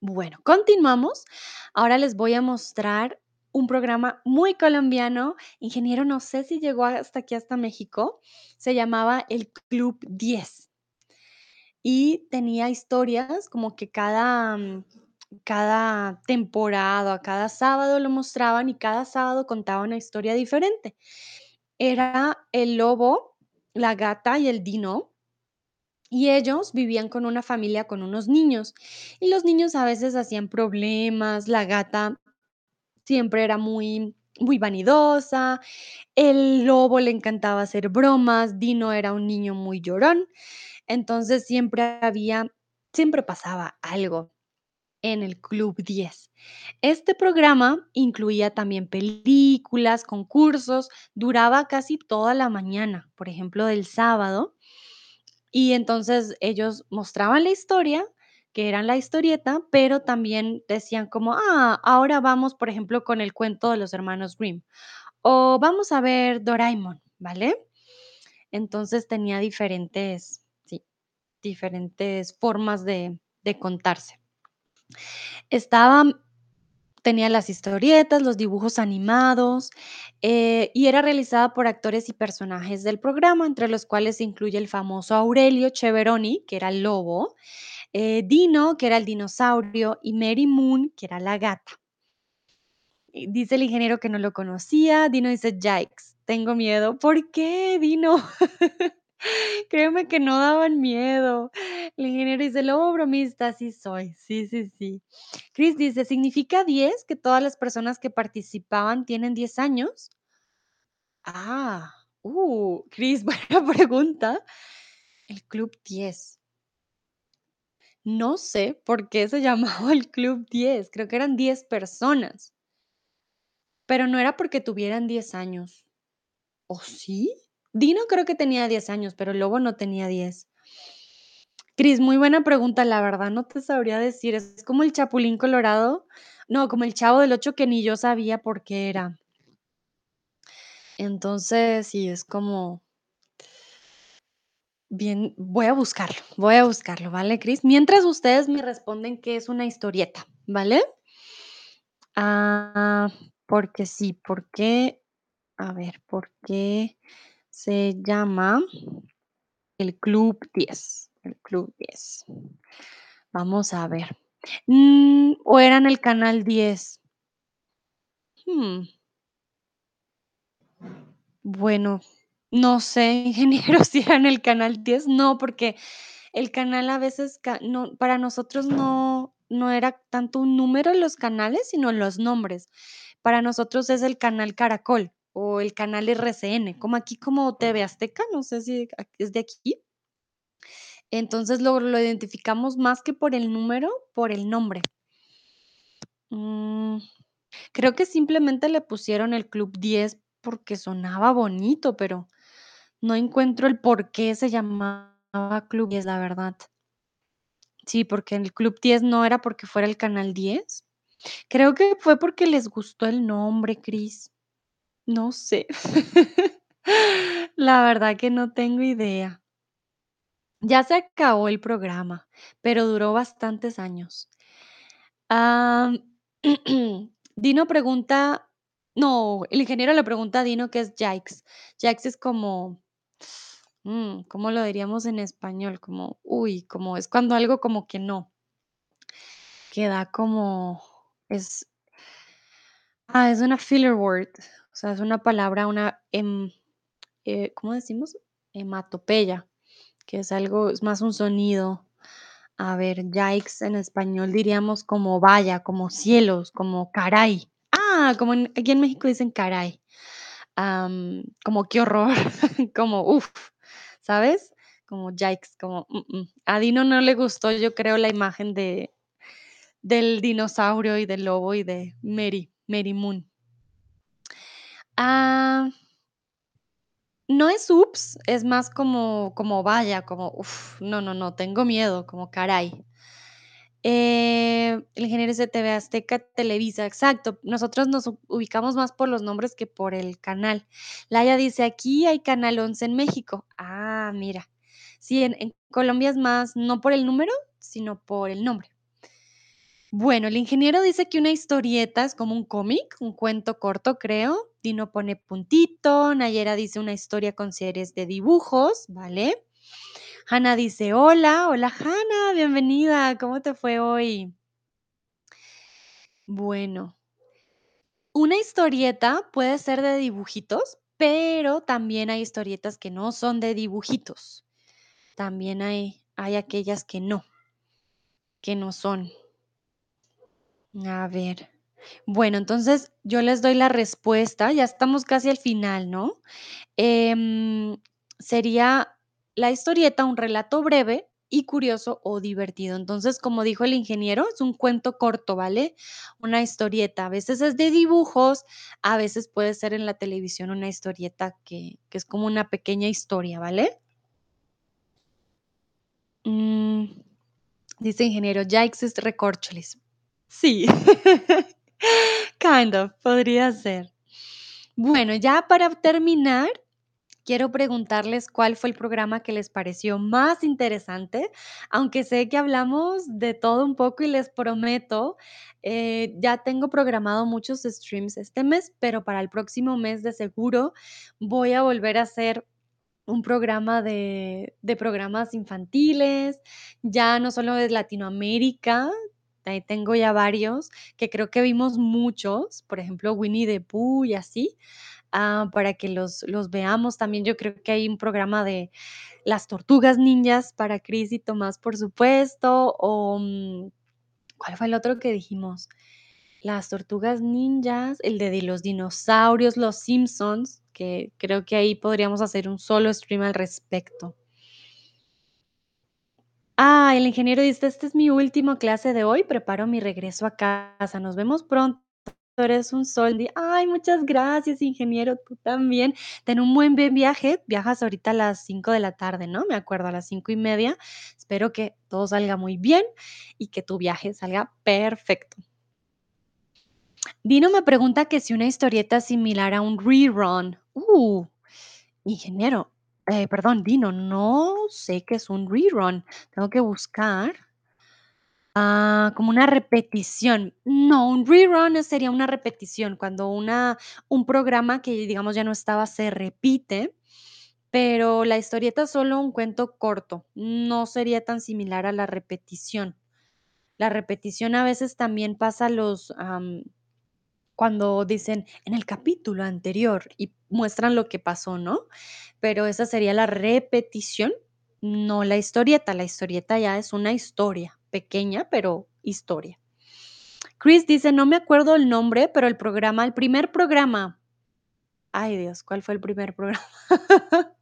Bueno, continuamos. Ahora les voy a mostrar un programa muy colombiano. Ingeniero, no sé si llegó hasta aquí, hasta México. Se llamaba El Club 10. Y tenía historias como que cada, mm, cada temporada, cada sábado lo mostraban y cada sábado contaba una historia diferente. Era el lobo, la gata y el Dino. Y ellos vivían con una familia con unos niños, y los niños a veces hacían problemas, la gata siempre era muy muy vanidosa, el lobo le encantaba hacer bromas, Dino era un niño muy llorón, entonces siempre había siempre pasaba algo en el Club 10. Este programa incluía también películas, concursos, duraba casi toda la mañana, por ejemplo, del sábado, y entonces ellos mostraban la historia, que eran la historieta, pero también decían como: "Ah, ahora vamos, por ejemplo, con el cuento de los hermanos Grimm, o vamos a ver Doraemon", ¿vale? Entonces tenía diferentes sí, diferentes formas de de contarse. Estaban tenía las historietas, los dibujos animados, eh, y era realizada por actores y personajes del programa, entre los cuales se incluye el famoso Aurelio Cheveroni, que era el lobo, eh, Dino, que era el dinosaurio, y Mary Moon, que era la gata. Dice el ingeniero que no lo conocía, Dino dice: "Yikes, tengo miedo". ¿Por qué, Dino? Créeme que no daban miedo. El ingeniero dice: "Lobo bromista, sí soy". Sí, sí, sí. Chris dice: "¿Significa 10 que todas las personas que participaban tienen 10 años?". Ah, uh, Chris, buena pregunta. El Club 10. No sé por qué se llamaba el Club 10, creo que eran 10 personas. Pero no era porque tuvieran 10 años, ¿o sí? Dino creo que tenía 10 años, pero lobo no tenía 10. Chris, muy buena pregunta, la verdad no te sabría decir, es como el Chapulín Colorado, no, como el Chavo del Ocho que ni yo sabía por qué era. Entonces, sí, es como bien, voy a buscarlo, voy a buscarlo, ¿vale, Chris? Mientras ustedes me responden qué es una historieta, ¿vale? Ah, porque sí, ¿por qué? A ver, ¿por qué se llama el Club 10? El Club 10. Vamos a ver. Mm, ¿o era en el canal 10? Mm. Bueno, no sé, ingeniero, si era en el canal 10, no, porque el canal a veces no, para nosotros no no era tanto un número los canales, sino los nombres. Para nosotros es el canal Caracol o el canal RCN, como aquí como TV Azteca, no sé si es de aquí. Entonces lo lo identificamos más que por el número, por el nombre. Mm, creo que simplemente le pusieron el Club 10 porque sonaba bonito, pero no encuentro el por qué se llamaba Club 10, la verdad. Sí, porque el Club 10 no era porque fuera el canal 10. Creo que fue porque les gustó el nombre, Chris. No sé. La verdad que no tengo idea. Ya se acabó el programa, pero duró bastantes años. Dino pregunta no, el ingeniero le pregunta a Dino qué es yikes. Yikes es como, mm, ¿cómo lo diríamos en español? Como, uy, como es cuando algo como que no, que da como, es, ah, es una filler word, o sea, es una palabra, una, em, eh, ¿cómo decimos? Hematopeya, que es algo, es más un sonido. A ver, yikes en español diríamos como vaya, como cielos, como caray. Ah, como en- aquí en México dicen caray. Am, como qué horror, como uf, ¿sabes? Como yikes, como mm, mm. A Dino no le gustó, yo creo, la imagen de del dinosaurio y del lobo y de Mary, Mary Moon. Ah, no es ups, es más como como vaya, como uf, no, no, no, tengo miedo, como caray. Eh, el ingeniero dice TV Azteca, Televisa, exacto. Nosotros nos ubicamos más por los nombres que por el canal. Laia dice, aquí hay Canal 11 en México. Ah, mira. Sí, en, en Colombia es más, no por el número, sino por el nombre. Bueno, el ingeniero dice que una historieta es como un cómic, un cuento corto, creo. Dino pone puntito, Nayera dice una historia con series de dibujos, ¿vale? Hanna dice, hola, hola Hanna, bienvenida, ¿cómo te fue hoy? Bueno, una historieta puede ser de dibujitos, pero también hay historietas que no son de dibujitos. También hay, hay aquellas que no, que no son. A ver. Bueno, entonces yo les doy la respuesta. Ya estamos casi al final, ¿no? Em, sería la historieta un relato breve y curioso o divertido. Entonces, como dijo el ingeniero, es un cuento corto, ¿vale? Una historieta. A veces es de dibujos, a veces puede ser en la televisión una historieta que, que es como una pequeña historia, ¿vale? Mm, dice ingeniero, ya existe. Sí, kind of, podría ser. Bueno, ya para terminar, Quiero preguntarles cuál fue el programa que les pareció más interesante, aunque sé que hablamos de todo un poco y les prometo, eh, ya tengo programado muchos streams este mes, pero para el próximo mes de seguro voy a volver a hacer un programa de, de programas infantiles, ya no solo de Latinoamérica. Ahí tengo ya varios que creo que vimos muchos, por ejemplo, Winnie the Pooh y así, Ah, para que los los veamos. También yo creo que hay un programa de las tortugas ninjas para Chris y Tomás, por supuesto, o, mm, ¿cuál fue el otro que dijimos? Las tortugas ninjas, el de los dinosaurios, los Simpsons, que creo que ahí podríamos hacer un solo stream al respecto. Ah, el ingeniero dice: "Esta es mi última clase de hoy, preparo mi regreso a casa. Nos vemos pronto". Eres un sol. Ay, muchas gracias, ingeniero, tú también. Ten un buen buen viaje. Viajas ahorita a las 5 de la tarde, ¿no? Me acuerdo, a las 5 y media. Espero que todo salga muy bien y que tu viaje salga perfecto. Dino me pregunta que si una historieta similar a un rerun. Uh, ingeniero, eh, perdón, Dino, no sé qué es un rerun. Tengo que buscar. Ah, como una repetición. No, un rerun sería una repetición, cuando una un programa que, digamos, ya no estaba, se repite, pero la historieta es solo un cuento corto, no sería tan similar a la repetición. La repetición a veces también pasa los, cuando dicen: "En el capítulo anterior", y muestran lo que pasó, ¿no? Pero esa sería la repetición, no la historieta. La historieta ya es una historia, pequeña, pero historia. Chris dice: "No me acuerdo el nombre, pero el programa el primer programa". Ay, Dios, ¿cuál fue el primer programa?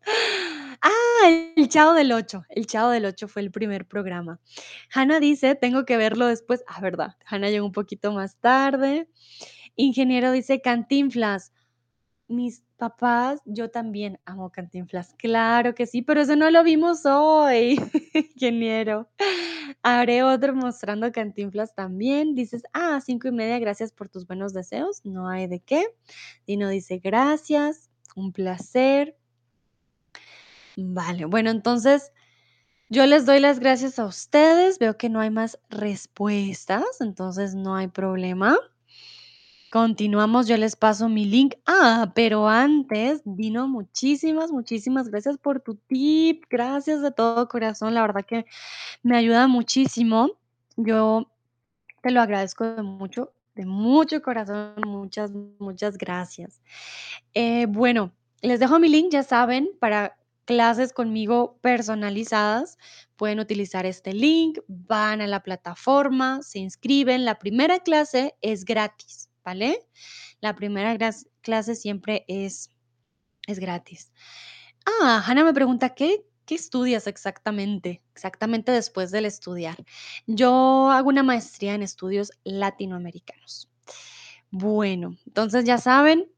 Ah, El Chavo del Ocho. El Chavo del Ocho fue el primer programa. Hannah dice: "Tengo que verlo después". Ah, verdad, Hannah llegó un poquito más tarde. Ingeniero dice: "Cantinflas". Mis papás, yo también amo Cantinflas. Claro que sí, pero eso no lo vimos hoy, ingeniero. Haré otro mostrando Cantinflas también. Dices, ah, cinco y media, gracias por tus buenos deseos. No hay de qué. Dino dice, gracias. un placer. Vale, bueno, entonces yo les doy las gracias a ustedes. Veo que no hay más respuestas, entonces no hay problema. Continuamos, yo les paso mi link. Ah, pero antes, Dino, muchísimas, muchísimas gracias por tu tip. Gracias de todo corazón. La verdad que me ayuda muchísimo. Yo te lo agradezco de mucho, de mucho corazón. Muchas, muchas gracias. Eh, bueno, les dejo mi link, ya saben, para clases conmigo personalizadas. Pueden utilizar este link, van a la plataforma, se inscriben. La primera clase es gratis, ¿vale? La primera clase siempre es, es gratis. Ah, Hannah me pregunta, ¿qué, qué estudias exactamente? Exactamente después del estudiar. Yo hago una maestría en estudios latinoamericanos. Bueno, entonces ya saben,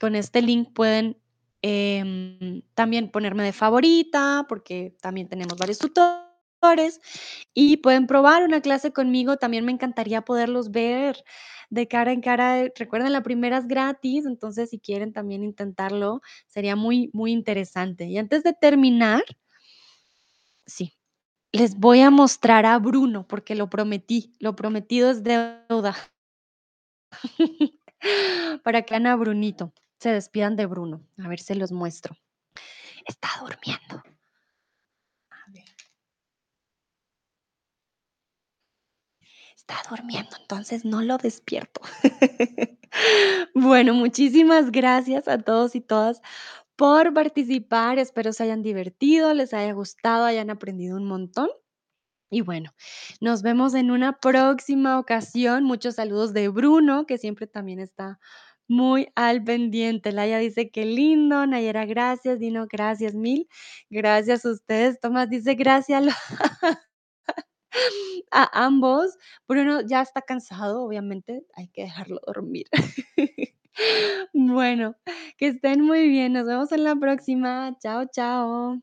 con este link pueden em, también ponerme de favorita, porque también tenemos varios tutores y pueden probar una clase conmigo. También me encantaría poderlos ver de cara en cara. eh, Recuerden, la primera es gratis, entonces si quieren también intentarlo, sería muy, muy interesante. Y antes de terminar, sí, les voy a mostrar a Bruno, porque lo prometí, lo prometido es deuda. Para que Ana Brunito se despidan de Bruno. A ver, se los muestro. Está durmiendo. A ver, está durmiendo, entonces no lo despierto. Bueno, muchísimas gracias a todos y todas por participar. Espero se hayan divertido, les haya gustado, hayan aprendido un montón. Y bueno, nos vemos en una próxima ocasión. Muchos saludos de Bruno, que siempre también está muy al pendiente. Laia dice que lindo, Nayera, gracias, Dino, gracias mil. Gracias a ustedes. Tomás dice gracias a ambos. Bruno ya está cansado, obviamente, hay que dejarlo dormir. Bueno, que estén muy bien. Nos vemos en la próxima. Chao, chao.